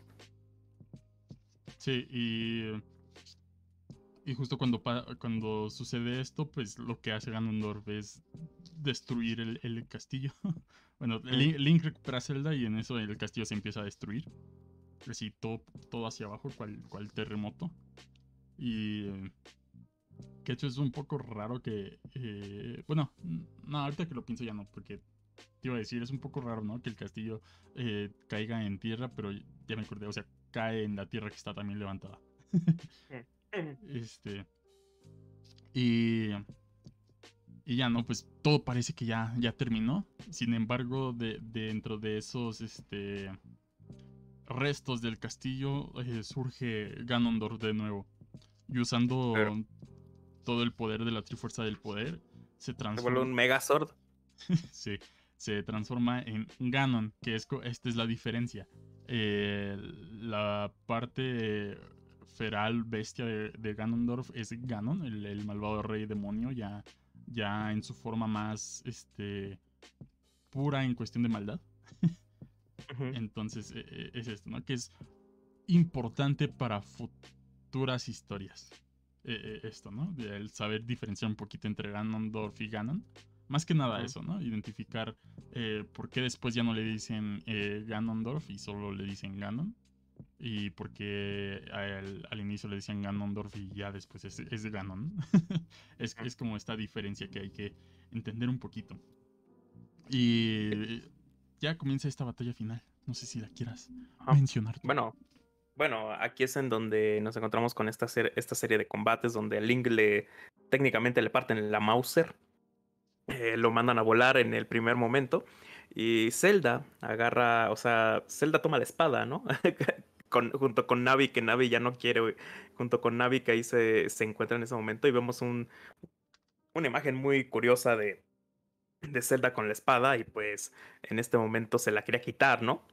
Sí, y y justo cuando, cuando sucede esto, pues lo que hace Ganondorf es destruir el, castillo. bueno, Link, recupera Zelda y en eso el castillo se empieza a destruir. Así todo, todo hacia abajo, cual, cual terremoto. Y que hecho es un poco raro que... Eh, bueno, no, ahorita que lo pienso ya no, porque te iba a decir, es un poco raro, ¿no? Que el castillo eh, caiga en tierra, pero ya me acordé, o sea, cae en la tierra que está también levantada. Este. Y. Y ya no, pues todo parece que ya, ya terminó. Sin embargo, de, dentro de esos este, restos del castillo eh, surge Ganondorf de nuevo. Y usando todo el poder de la Trifuerza del Poder, se transforma. Se vuelve un Megazord. sí, se transforma en Ganon, que es, esta es la diferencia. Eh, la parte feral bestia de, Ganondorf es Ganon, el, malvado rey demonio, ya, ya en su forma más este, pura en cuestión de maldad. Entonces e, e, es esto, ¿no? Que es importante para futuras historias. E, esto, ¿no? El saber diferenciar un poquito entre Ganondorf y Ganon. Más que nada eso, ¿no? Identificar eh, por qué después ya no le dicen eh, Ganondorf y solo le dicen Ganon. Y porque al, inicio le decían Ganondorf y ya después es, es Ganon. es, es como esta diferencia que hay que entender un poquito. Y ya comienza esta batalla final. No sé si la quieras mencionar. Bueno, bueno, aquí es en donde nos encontramos con esta, esta serie de combates donde a Link le técnicamente le parten la Mauser. Eh, lo mandan a volar en el primer momento. Y Zelda agarra, o sea, Zelda toma la espada, ¿no? junto con Navi, que Navi ya no quiere, junto con Navi que ahí se, se encuentra en ese momento y vemos un, una imagen muy curiosa de, de Zelda con la espada y pues en este momento se la quería quitar, ¿no?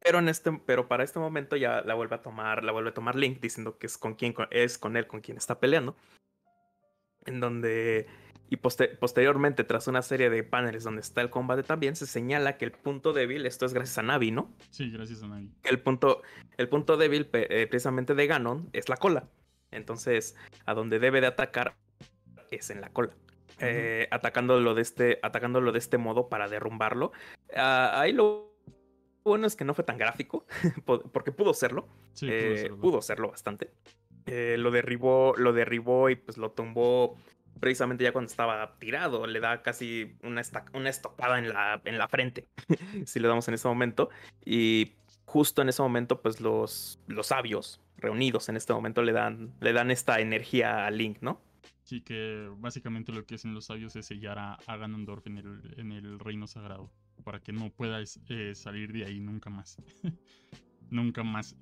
Pero, en este, pero para este momento ya la vuelve a tomar, la vuelve a tomar Link diciendo que es con quien es con él con quien está peleando. En donde y posteriormente, tras una serie de paneles donde está el combate también, se señala que el punto débil, esto es gracias a Navi, ¿no? Sí, gracias a Navi. El punto, el punto débil eh, precisamente de Ganon es la cola. Entonces, a donde debe de atacar es en la cola. Eh, atacándolo, de este, atacándolo de este modo para derrumbarlo. Ah, ahí lo bueno es que no fue tan gráfico, porque pudo serlo. Eh, pudo, serlo. bastante. Eh, lo derribó, lo derribó y pues lo tumbó precisamente ya cuando estaba tirado. Le da casi una, una estopada en la, en la frente, si le damos en ese momento. Y justo en ese momento, pues los, los sabios reunidos en este momento le dan, le dan esta energía a Link, ¿no? Sí, que básicamente lo que hacen los sabios es sellar a, Ganondorf en el, en el reino sagrado, para que no pueda eh, salir de ahí nunca más. nunca más,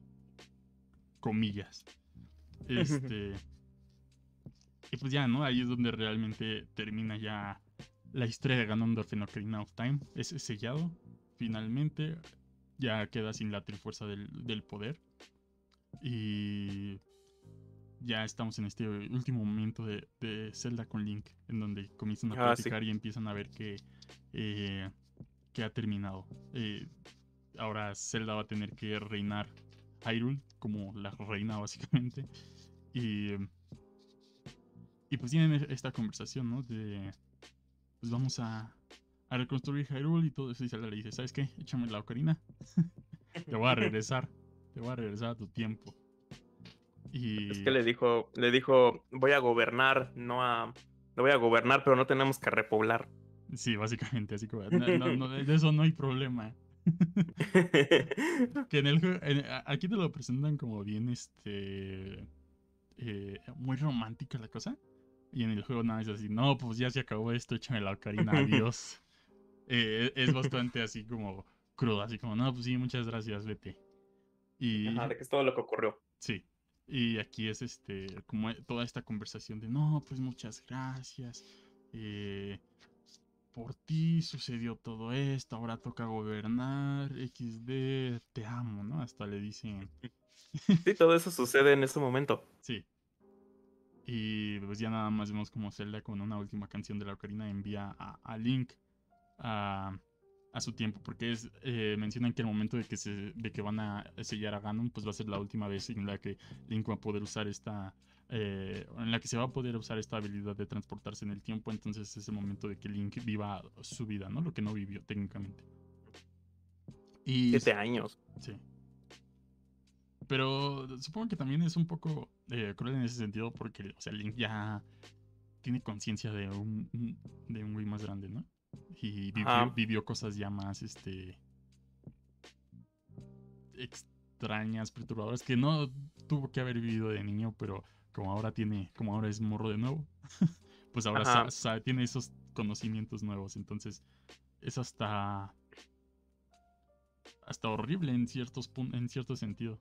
comillas. Este... y pues ya, ¿no? Ahí es donde realmente termina ya la historia de Ganondorf en Ocarina of Time. Es sellado, finalmente. Ya queda sin la trifuerza del, del poder. Y ya estamos en este último momento de, Zelda con Link, en donde comienzan a ah, platicar y empiezan a ver que, eh, que ha terminado. Eh, ahora Zelda va a tener que reinar Hyrule como la reina básicamente. Y, y pues tienen esta conversación, ¿no? De, pues vamos a, a reconstruir Hyrule y todo eso. Y Zelda le dice, ¿sabes qué? Échame la ocarina. te voy a regresar. Te voy a regresar a tu tiempo. Es que le dijo, le dijo, voy a gobernar, no a... voy a gobernar, pero no tenemos que repoblar. Sí, básicamente, así como... de eso no hay problema. que en el aquí te lo presentan como bien, este... Eh, muy romántica la cosa. Y en el juego nada es así, no, pues ya se acabó esto, échame la ocarina, adiós. Eh, es bastante así como crudo, así como, no, pues sí, muchas gracias, vete. Y... Ajá, de que es todo lo que ocurrió. Sí, y aquí es este, como toda esta conversación de, no, pues muchas gracias. Eh, por ti sucedió todo esto, ahora toca gobernar, XD, te amo, ¿no? Hasta le dicen... Sí, todo eso sucede en ese momento. Sí. Y pues ya nada más vemos como Zelda con una última canción de la ocarina envía a, a Link a, a su tiempo, porque es, eh, mencionan que el momento de que, se, de que van a sellar a Ganon, pues va a ser la última vez en la que Link va a poder usar esta, eh, en la que se va a poder usar esta habilidad de transportarse en el tiempo, entonces es el momento de que Link viva su vida, ¿no? Lo que no vivió técnicamente. Y, Siete años. Sí. Pero supongo que también es un poco eh, cruel en ese sentido porque, o sea, Link ya tiene conciencia de un, de un güey más grande, ¿no? Y vivió, cosas ya más, este... extrañas, perturbadoras, que no tuvo que haber vivido de niño, pero como ahora tiene, como ahora es morro de nuevo, pues ahora tiene esos conocimientos nuevos. Entonces, es hasta... hasta horrible en ciertos en cierto sentido.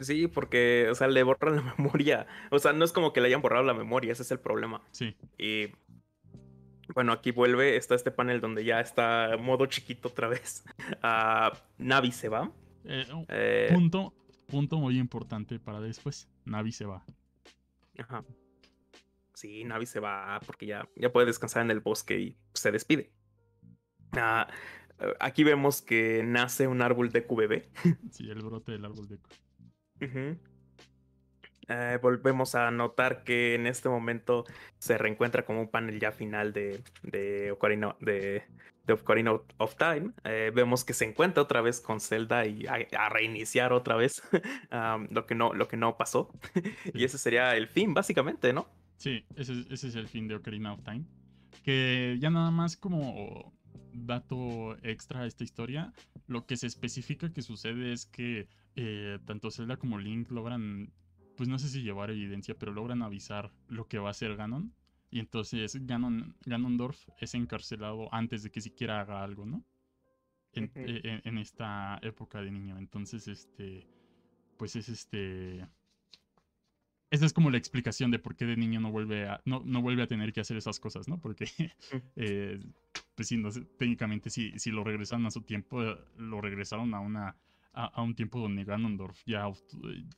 Sí, porque, o sea, le borran la memoria. O sea, no es como que le hayan borrado la memoria, ese es el problema. Sí. Y bueno, aquí vuelve, está este panel donde ya está modo chiquito otra vez. Uh, Navi se va. Eh, eh, punto, punto muy importante para después. Navi se va. Ajá. Sí, Navi se va porque ya, ya puede descansar en el bosque y se despide. Uh, aquí vemos que nace un árbol de QBB. Sí, el brote del árbol de QBB. Eh, volvemos a notar que en este momento se reencuentra como un panel ya final de, de Ocarina, de, of Time. Eh, vemos que se encuentra otra vez con Zelda y a, reiniciar otra vez lo, que no, lo que no pasó. y ese sería el fin, básicamente, ¿no? Sí, ese, ese, es el fin de Ocarina of Time. Que ya nada más como dato extra a esta historia, lo que se especifica que sucede es que eh, tanto Zelda como Link logran pues no sé si llevar evidencia, pero logran avisar lo que va a hacer Ganon. Y entonces Ganon, Ganondorf es encarcelado antes de que siquiera haga algo, ¿no? En, e, en, esta época de niño. Entonces, este, pues es este... Esa es como la explicación de por qué de niño no vuelve a, no, no vuelve a tener que hacer esas cosas, ¿no? Porque, eh, pues técnicamente si, lo regresaron a su tiempo, lo regresaron a una a, un tiempo donde Ganondorf ya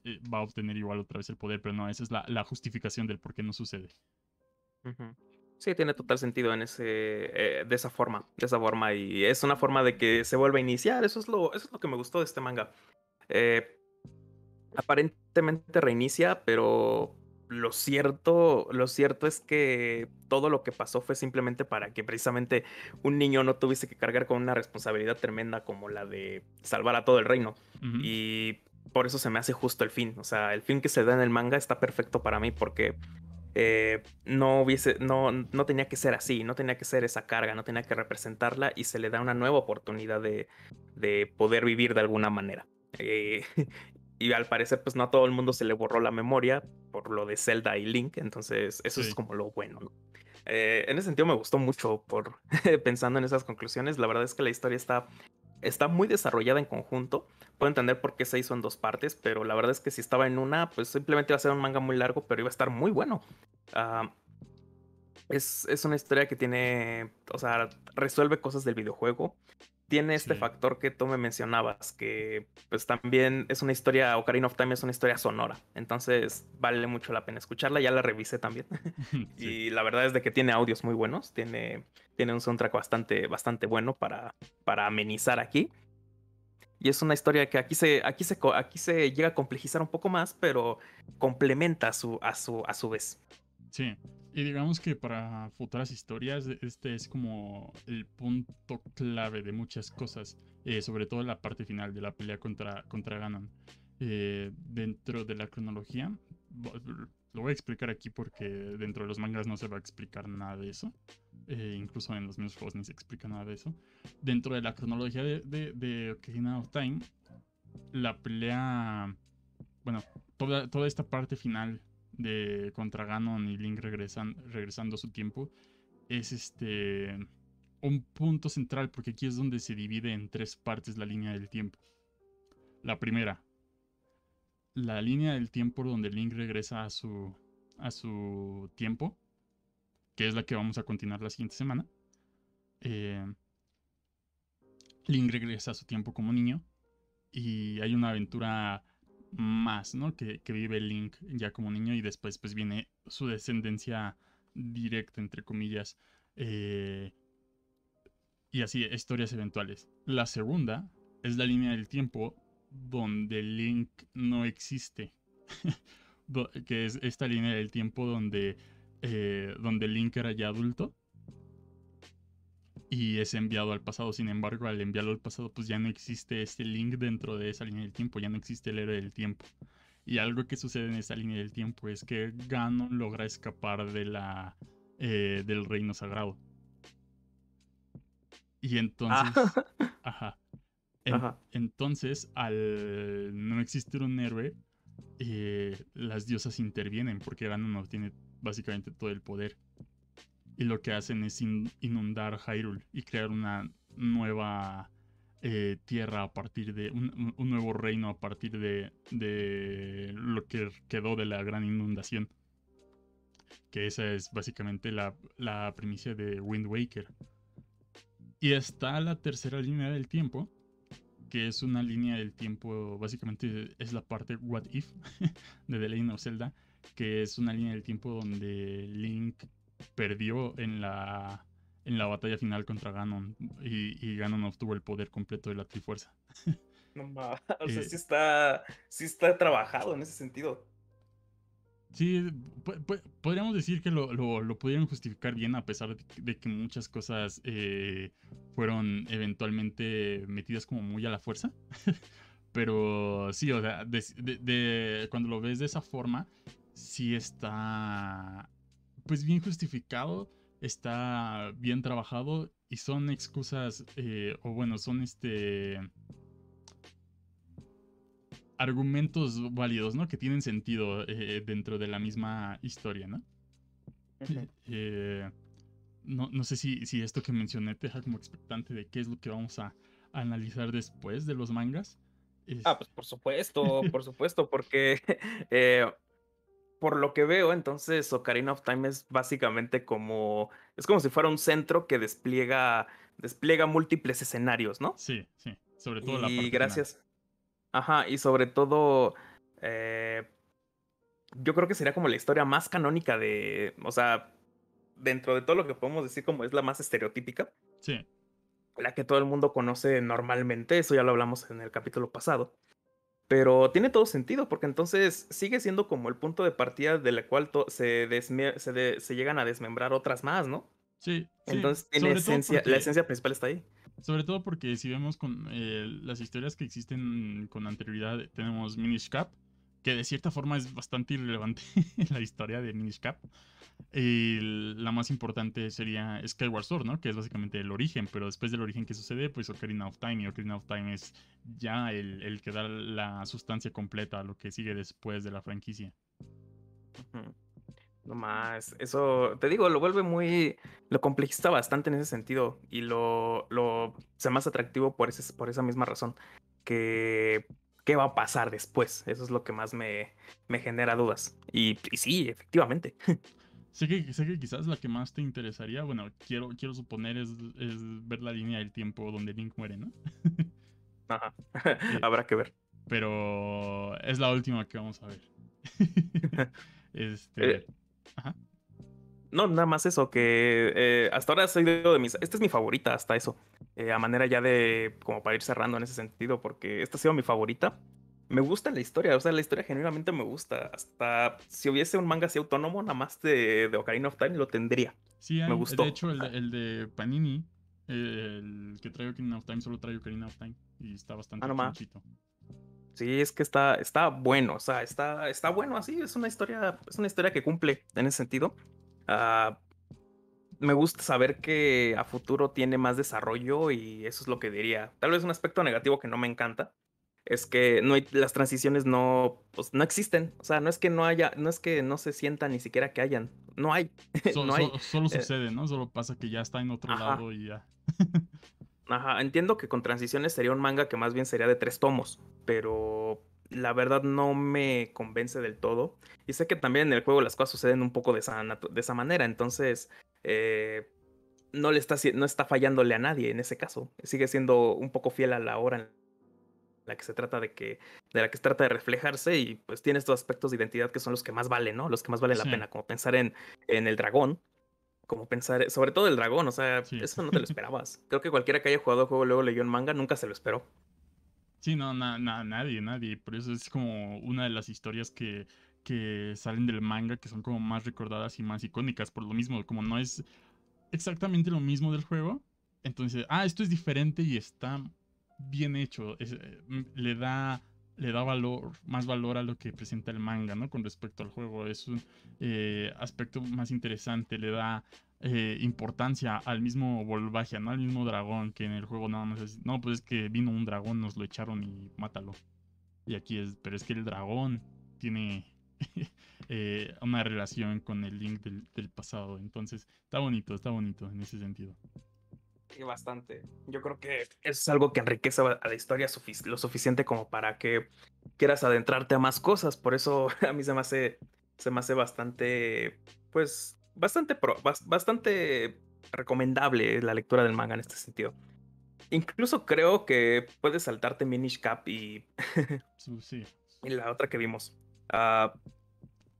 eh, va a obtener igual otra vez el poder, pero no, esa es la, justificación del por qué no sucede. Sí, tiene total sentido en ese, eh, de esa forma, de esa forma, y es una forma de que se vuelva a iniciar, eso es lo, eso es lo que me gustó de este manga. Eh, aparentemente reinicia, pero lo cierto, lo cierto es que todo lo que pasó fue simplemente para que precisamente un niño no tuviese que cargar con una responsabilidad tremenda como la de salvar a todo el reino. Y por eso se me hace justo el fin. O sea, el fin que se da en el manga está perfecto para mí porque eh, no hubiese, no, no tenía que ser así, no tenía que ser esa carga, no tenía que representarla y se le da una nueva oportunidad de, de poder vivir de alguna manera. Eh, y al parecer pues no a todo el mundo se le borró la memoria por lo de Zelda y Link, entonces eso es como lo bueno, ¿no? Eh, en ese sentido me gustó mucho por pensando en esas conclusiones, la verdad es que la historia está, está muy desarrollada en conjunto, puedo entender por qué se hizo en dos partes, pero la verdad es que si estaba en una, pues simplemente iba a ser un manga muy largo, pero iba a estar muy bueno. Ah, es, es, una historia que tiene, o sea, resuelve cosas del videojuego, tiene este factor que tú me mencionabas, que pues también es una historia, Ocarina of Time es una historia sonora, entonces vale mucho la pena escucharla, ya la revisé también, y la verdad es de que tiene audios muy buenos, tiene, tiene un soundtrack bastante, bastante bueno para, para amenizar aquí, y es una historia que aquí se, aquí se, aquí se llega a complejizar un poco más, pero complementa a su, a su, a su vez. Sí, y digamos que para futuras historias, este es como el punto clave de muchas cosas, eh, sobre todo la parte final de la pelea contra, contra Ganon. Eh, dentro de la cronología, lo voy a explicar aquí porque dentro de los mangas no se va a explicar nada de eso. Eh, incluso en los mismos juegos ni se explica nada de eso. Dentro de la cronología de, de, de of Time, la pelea. Bueno, toda, toda esta parte final de contra Ganon y Link regresan, regresando a su tiempo es este un punto central porque aquí es donde se divide en tres partes la línea del tiempo. La primera, la línea del tiempo donde Link regresa a su a su tiempo, que es la que vamos a continuar la siguiente semana. Eh, Link regresa a su tiempo como niño y hay una aventura más, ¿no? Que, vive Link ya como niño y después pues viene su descendencia directa, entre comillas. Eh, y así, historias eventuales. La segunda es la línea del tiempo donde Link no existe. que es esta línea del tiempo donde, eh, donde Link era ya adulto y es enviado al pasado. Sin embargo, al enviarlo al pasado, pues ya no existe este link dentro de esa línea del tiempo, ya no existe el héroe del tiempo. Y algo que sucede en esa línea del tiempo es que Ganon logra escapar de la, eh, del reino sagrado. Y entonces... Ah. Ajá. Entonces, al no existir un héroe, eh, las diosas intervienen porque Ganon no tiene básicamente todo el poder y lo que hacen es inundar Hyrule y crear una nueva eh, tierra a partir de un, nuevo reino a partir de, de, lo que quedó de la gran inundación. Que esa es básicamente la, la primicia de Wind Waker. Y está la tercera línea del tiempo, que es una línea del tiempo, básicamente es la parte What If de The Legend of Zelda, que es una línea del tiempo donde Link perdió en la, en la batalla final contra Ganon y, Ganon obtuvo el poder completo de la Trifuerza. No o sea, eh, sí está, sí está trabajado en ese sentido. Sí, podríamos decir que lo, lo, pudieron justificar bien a pesar de que, muchas cosas eh, fueron eventualmente metidas como muy a la fuerza. Pero sí, o sea, de, cuando lo ves de esa forma, sí está pues bien justificado, está bien trabajado y son excusas, eh, o bueno, son este argumentos válidos, ¿no? Que tienen sentido eh, dentro de la misma historia, ¿no? Eh, no, no, sé si, si, esto que mencioné te deja como expectante de qué es lo que vamos a, analizar después de los mangas. Ah, pues por supuesto, por supuesto, porque por lo que veo, entonces Ocarina of Time es básicamente como. Es como si fuera un centro que despliega. despliega múltiples escenarios, ¿no? Sí, sí. Sobre todo y la parte. gracias. Ajá, y sobre todo. Eh, yo creo que sería como la historia más canónica de. O sea. Dentro de todo lo que podemos decir como es la más estereotípica. Sí. La que todo el mundo conoce normalmente. Eso ya lo hablamos en el capítulo pasado. Pero tiene todo sentido, porque entonces sigue siendo como el punto de partida de la cual se, se, se, llegan a desmembrar otras más, ¿no? Sí. Entonces tiene esencia, la esencia principal está ahí. Sobre todo porque si vemos con eh, las historias que existen con anterioridad, tenemos Minish Cap, que de cierta forma es bastante irrelevante en la historia de Minish Cap. Y la más importante sería Skyward Sword, ¿no? Que es básicamente el origen, pero después del origen que sucede, pues Ocarina of Time. Y Ocarina of Time es ya el, que da la sustancia completa a lo que sigue después de la franquicia. No más, eso, te digo, lo vuelve muy, lo complejiza bastante en ese sentido y lo, lo más atractivo por, ese, por esa misma razón, que qué va a pasar después, eso es lo que más me, me genera dudas. Y, y sí, efectivamente. Sé que, sé que quizás la que más te interesaría, bueno, quiero, quiero suponer es, ver la línea del tiempo donde Link muere, ¿no? Ajá, habrá que ver. Pero es la última que vamos a ver. este... Eh, Ajá. No, nada más eso, que eh, hasta ahora soy de mis... Esta es mi favorita, hasta eso. Eh, a manera ya de, como para ir cerrando en ese sentido, porque esta ha sido mi favorita me gusta la historia, o sea, la historia genuinamente me gusta. Hasta si hubiese un manga así autónomo, nada más de, de Ocarina of Time, lo tendría. Sí, me gustó. De hecho, el de, Panini, el que trae Ocarina of Time, solo trae Ocarina of Time. Y está bastante ah, Sí, es que está, está bueno, o sea, está, está bueno así, es una historia, es una historia que cumple en ese sentido. Ah, me gusta saber que a futuro tiene más desarrollo y eso es lo que diría. Tal vez un aspecto negativo que no me encanta, es que no hay, las transiciones no, pues, no existen. O sea, no es que no haya, no es que no se sientan ni siquiera que hayan. No hay. no hay. solo eh, sucede, ¿no? Solo pasa que ya está en otro lado y ya. Ajá, entiendo que con transiciones sería un manga que más bien sería de tres tomos, pero la verdad no me convence del todo. Y sé que también en el juego las cosas suceden un poco de esa, de esa manera, entonces eh, no le está, no está fallándole a nadie en ese caso. Sigue siendo un poco fiel a la hora la que se trata de que, de la que se trata de reflejarse y pues tiene estos aspectos de identidad que son los que más valen, ¿no? Los que más valen la pena, como pensar en, en el dragón, como pensar, sobre todo el dragón, o sea, eso no te lo esperabas. Creo que cualquiera que haya jugado el juego luego leyó en manga nunca se lo esperó. Sí, no, nadie, nadie. Por eso es como una de las historias que, que salen del manga que son como más recordadas y más icónicas. Por lo mismo, como no es exactamente lo mismo del juego. Entonces, ah, esto es diferente y está bien hecho. Eh, le da le da valor, más valor a lo que presenta el manga, ¿no? Con respecto al juego. Es un eh, aspecto más interesante, le da eh, importancia al mismo Volvagia, ¿no? Al mismo dragón, que en el juego nada más es, no, pues es que vino un dragón, nos lo echaron y mátalo. Y aquí es, pero es que el dragón tiene una relación con el link del, del pasado. Entonces, está bonito, está bonito en ese sentido bastante. Yo creo que es algo que enriquece a la historia lo suficiente como para que quieras adentrarte a más cosas. Por eso a mí se me hace, se me hace bastante, pues, bastante, bastante recomendable la lectura del manga en este sentido. Incluso creo que puedes saltarte Minish Cap y, sí. y la otra que vimos. Uh,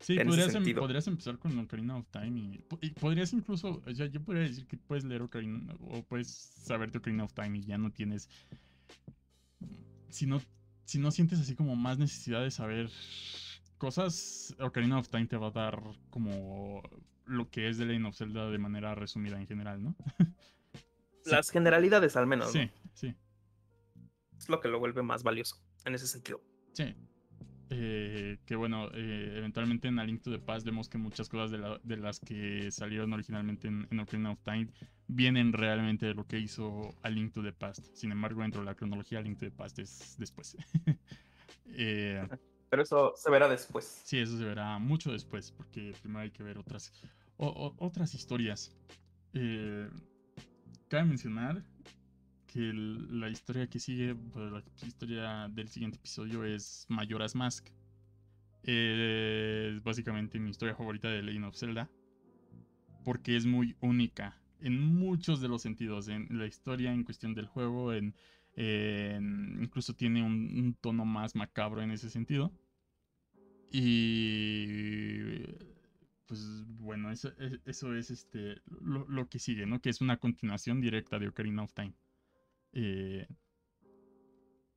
Sí, podrías, em, podrías, empezar con Ocarina of Time y, podrías incluso, o sea, yo podría decir que puedes leer Ocarina o puedes saberte Ocarina of Time y ya no tienes, si no, si no sientes así como más necesidad de saber cosas, Ocarina of Time te va a dar como lo que es The Legend of Zelda de manera resumida en general, ¿no? Las generalidades al menos. Sí, sí. Es lo que lo vuelve más valioso en ese sentido. Sí. Eh, que bueno, eh, eventualmente en A Link to the Past vemos que muchas cosas de, las que salieron originalmente en, Ocarina of Time vienen realmente de lo que hizo A Link to the Past. Sin embargo, dentro de la cronología, A Link to the Past es después. Eh, Pero eso se verá después. Sí, eso se verá mucho después, porque primero hay que ver otras, otras historias. cabe mencionar la historia que sigue, pues, la historia del siguiente episodio es Mayoras Mask. es básicamente mi historia favorita de Legend of Zelda. Porque es muy única en muchos de los sentidos. En la historia, en cuestión del juego, en, incluso tiene un, tono más macabro en ese sentido. Y pues bueno, eso, es este lo, lo, que sigue, ¿no? Que es una continuación directa de Ocarina of Time. Eh,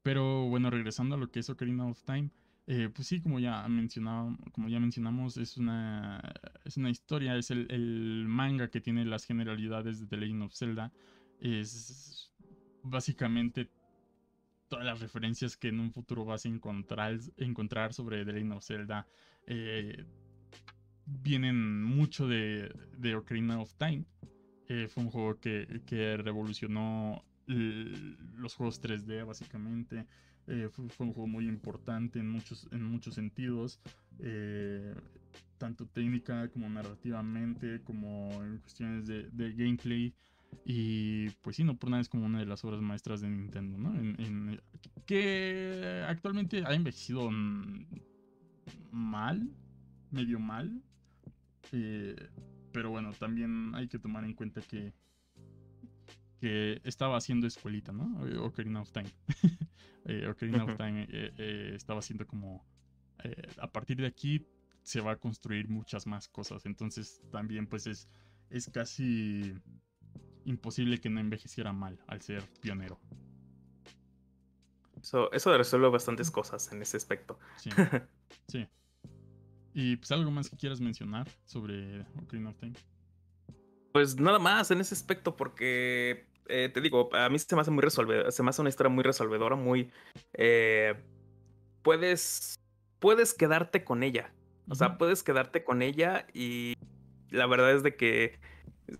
Pero bueno, regresando a lo que es Ocarina of Time, eh, pues sí, como ya, mencionaba, como ya mencionamos, es una, es una historia, es el, manga que tiene las generalidades de The Legend of Zelda. Es básicamente todas las referencias que en un futuro vas a encontrar, encontrar sobre The Legend of Zelda. Eh, vienen mucho de, Ocarina of Time. Fue un juego que, que revolucionó los juegos 3D básicamente. Eh, fue, un juego muy importante en muchos, en muchos sentidos, eh, tanto técnica como narrativamente, como en cuestiones de, gameplay. Y pues sí, no por nada es como una de las obras maestras de Nintendo, ¿no? Que actualmente ha envejecido mal, medio mal. Eh, pero bueno, también hay que tomar en cuenta que que estaba haciendo escuelita, ¿no? Eh, Ocarina of Time. eh, Ocarina of Time eh, eh, estaba haciendo como... a partir de aquí se va a construir muchas más cosas. Entonces también pues es, es casi imposible que no envejeciera mal al ser pionero. Eso, eso resuelve bastantes cosas en ese aspecto. Sí. sí. Y pues algo más que quieras mencionar sobre Ocarina of Time. Pues nada más en ese aspecto, porque eh, te digo, a mí se me hace muy resolvedora, se me hace una historia muy resolvedora, muy. Eh, puedes. Puedes quedarte con ella. O sea, puedes quedarte con ella y la verdad es de que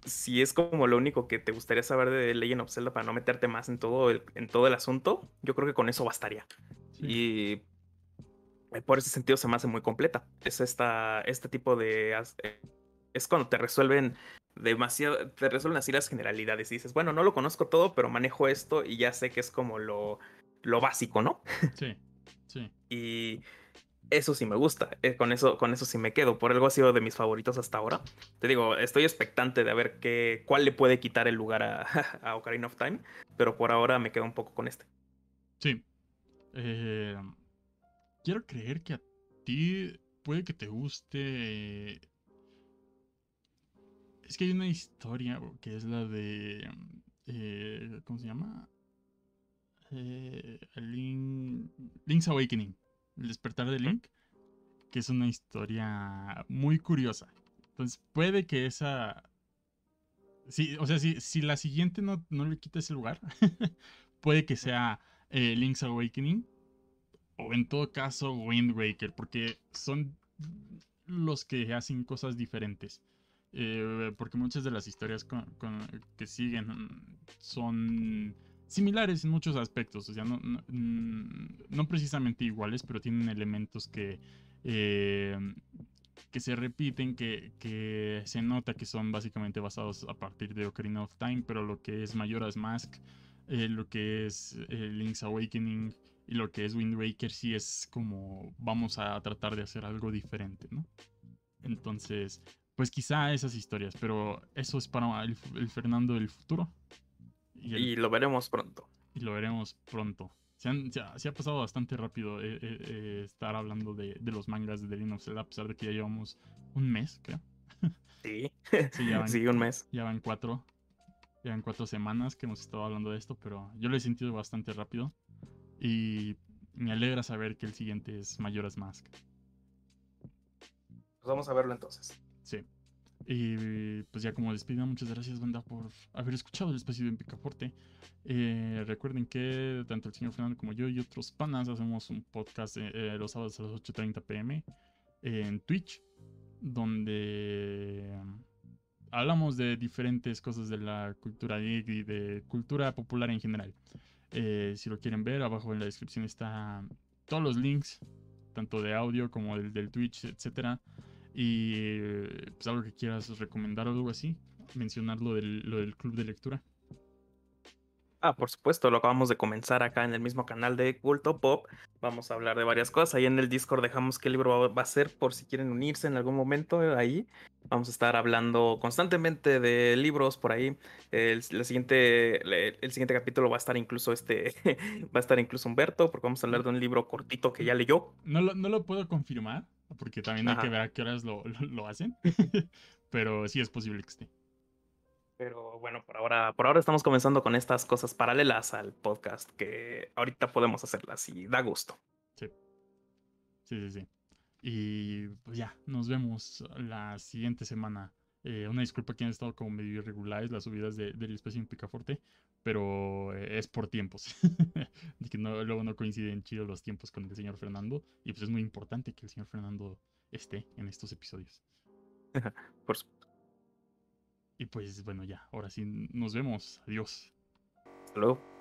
si es como lo único que te gustaría saber de Legend of Zelda para no meterte más en todo el, en todo el asunto, yo creo que con eso bastaría. Y por ese sentido se me hace muy completa. Es esta, este tipo de... Es cuando te resuelven demasiado, te resuelven así las generalidades y dices, bueno, no lo conozco todo, pero manejo esto y ya sé que es como lo, lo básico, ¿no? Sí, sí. y eso sí me gusta, eh, con, eso, con eso sí me quedo, por algo ha sido de mis favoritos hasta ahora. Te digo, estoy expectante de ver qué, cuál le puede quitar el lugar a, a Ocarina of Time, pero por ahora me quedo un poco con este. Sí. Eh, quiero creer que a ti puede que te guste es que hay una historia que es la de. Eh, ¿Cómo se llama? Eh, Link's Awakening. El despertar de Link. Que es una historia muy curiosa. Entonces, puede que esa. Sí, o sea, si, si la siguiente no, no le quita ese lugar, puede que sea eh, Link's Awakening. O en todo caso, Wind Waker. Porque son los que hacen cosas diferentes. Eh, porque muchas de las historias que siguen son similares en muchos aspectos, o sea, no, mm, precisamente iguales, pero tienen elementos que, eh, que se repiten, que, se nota que son básicamente basados a partir de Ocarina of Time, pero lo que es Majora's Mask, eh, lo que es Link's Awakening y lo que es Wind Waker sí es como vamos a tratar de hacer algo diferente, ¿no? Entonces, pues quizá esas historias, pero eso es para el, Fernando del futuro. Y, lo veremos pronto. Y lo veremos pronto. Se, ha, pasado bastante rápido eh, eh, eh, estar hablando de, los mangas de The Legend of Zelda, a pesar de que ya llevamos un mes, creo. Sí, sí, un mes. Ya van cuatro, ya van cuatro semanas que hemos estado hablando de esto, pero yo lo he sentido bastante rápido. Y me alegra saber que el siguiente es Mayoras Mask. Pues vamos a verlo entonces. Sí. Y pues ya como despedida, muchas gracias, banda, por haber escuchado el espacio de Picaporte. Eh, recuerden que tanto el señor Fernando como yo y otros panas hacemos un podcast eh, eh, los sábados a las 8.30 pm en Twitch, donde hablamos de diferentes cosas de la cultura y de cultura popular en general. si lo quieren ver, abajo en la descripción está todos los links, tanto de audio como del, del Twitch, etcétera. Y pues algo que quieras recomendar o algo así, mencionar lo del, lo del club de lectura. Ah, por supuesto, lo acabamos de comenzar acá en el mismo canal de Culto Pop. Vamos a hablar de varias cosas. Ahí en el Discord dejamos qué libro va a ser por si quieren unirse en algún momento ahí. Vamos a estar hablando constantemente de libros por ahí. El, siguiente, el, siguiente capítulo va a estar incluso este, va a estar incluso Humberto, porque vamos a hablar de un libro cortito que ya leyó. No lo, no lo puedo confirmar, porque también hay que ver a qué horas lo, lo, hacen. Pero sí es posible que esté. Pero bueno, por ahora, por ahora estamos comenzando con estas cosas paralelas al podcast que ahorita podemos hacerlas y da gusto. Sí. Sí, sí, sí. Y pues ya, nos vemos la siguiente semana. Eh, una disculpa que han estado como medio irregulares las subidas de, del espacio en Picaforte, pero eh, es por tiempos. de que no, luego no coinciden chido los tiempos con el señor Fernando. Y pues es muy importante que el señor Fernando esté en estos episodios. por supuesto. Y pues bueno, ya, ahora sí nos vemos. Adiós. Hasta luego.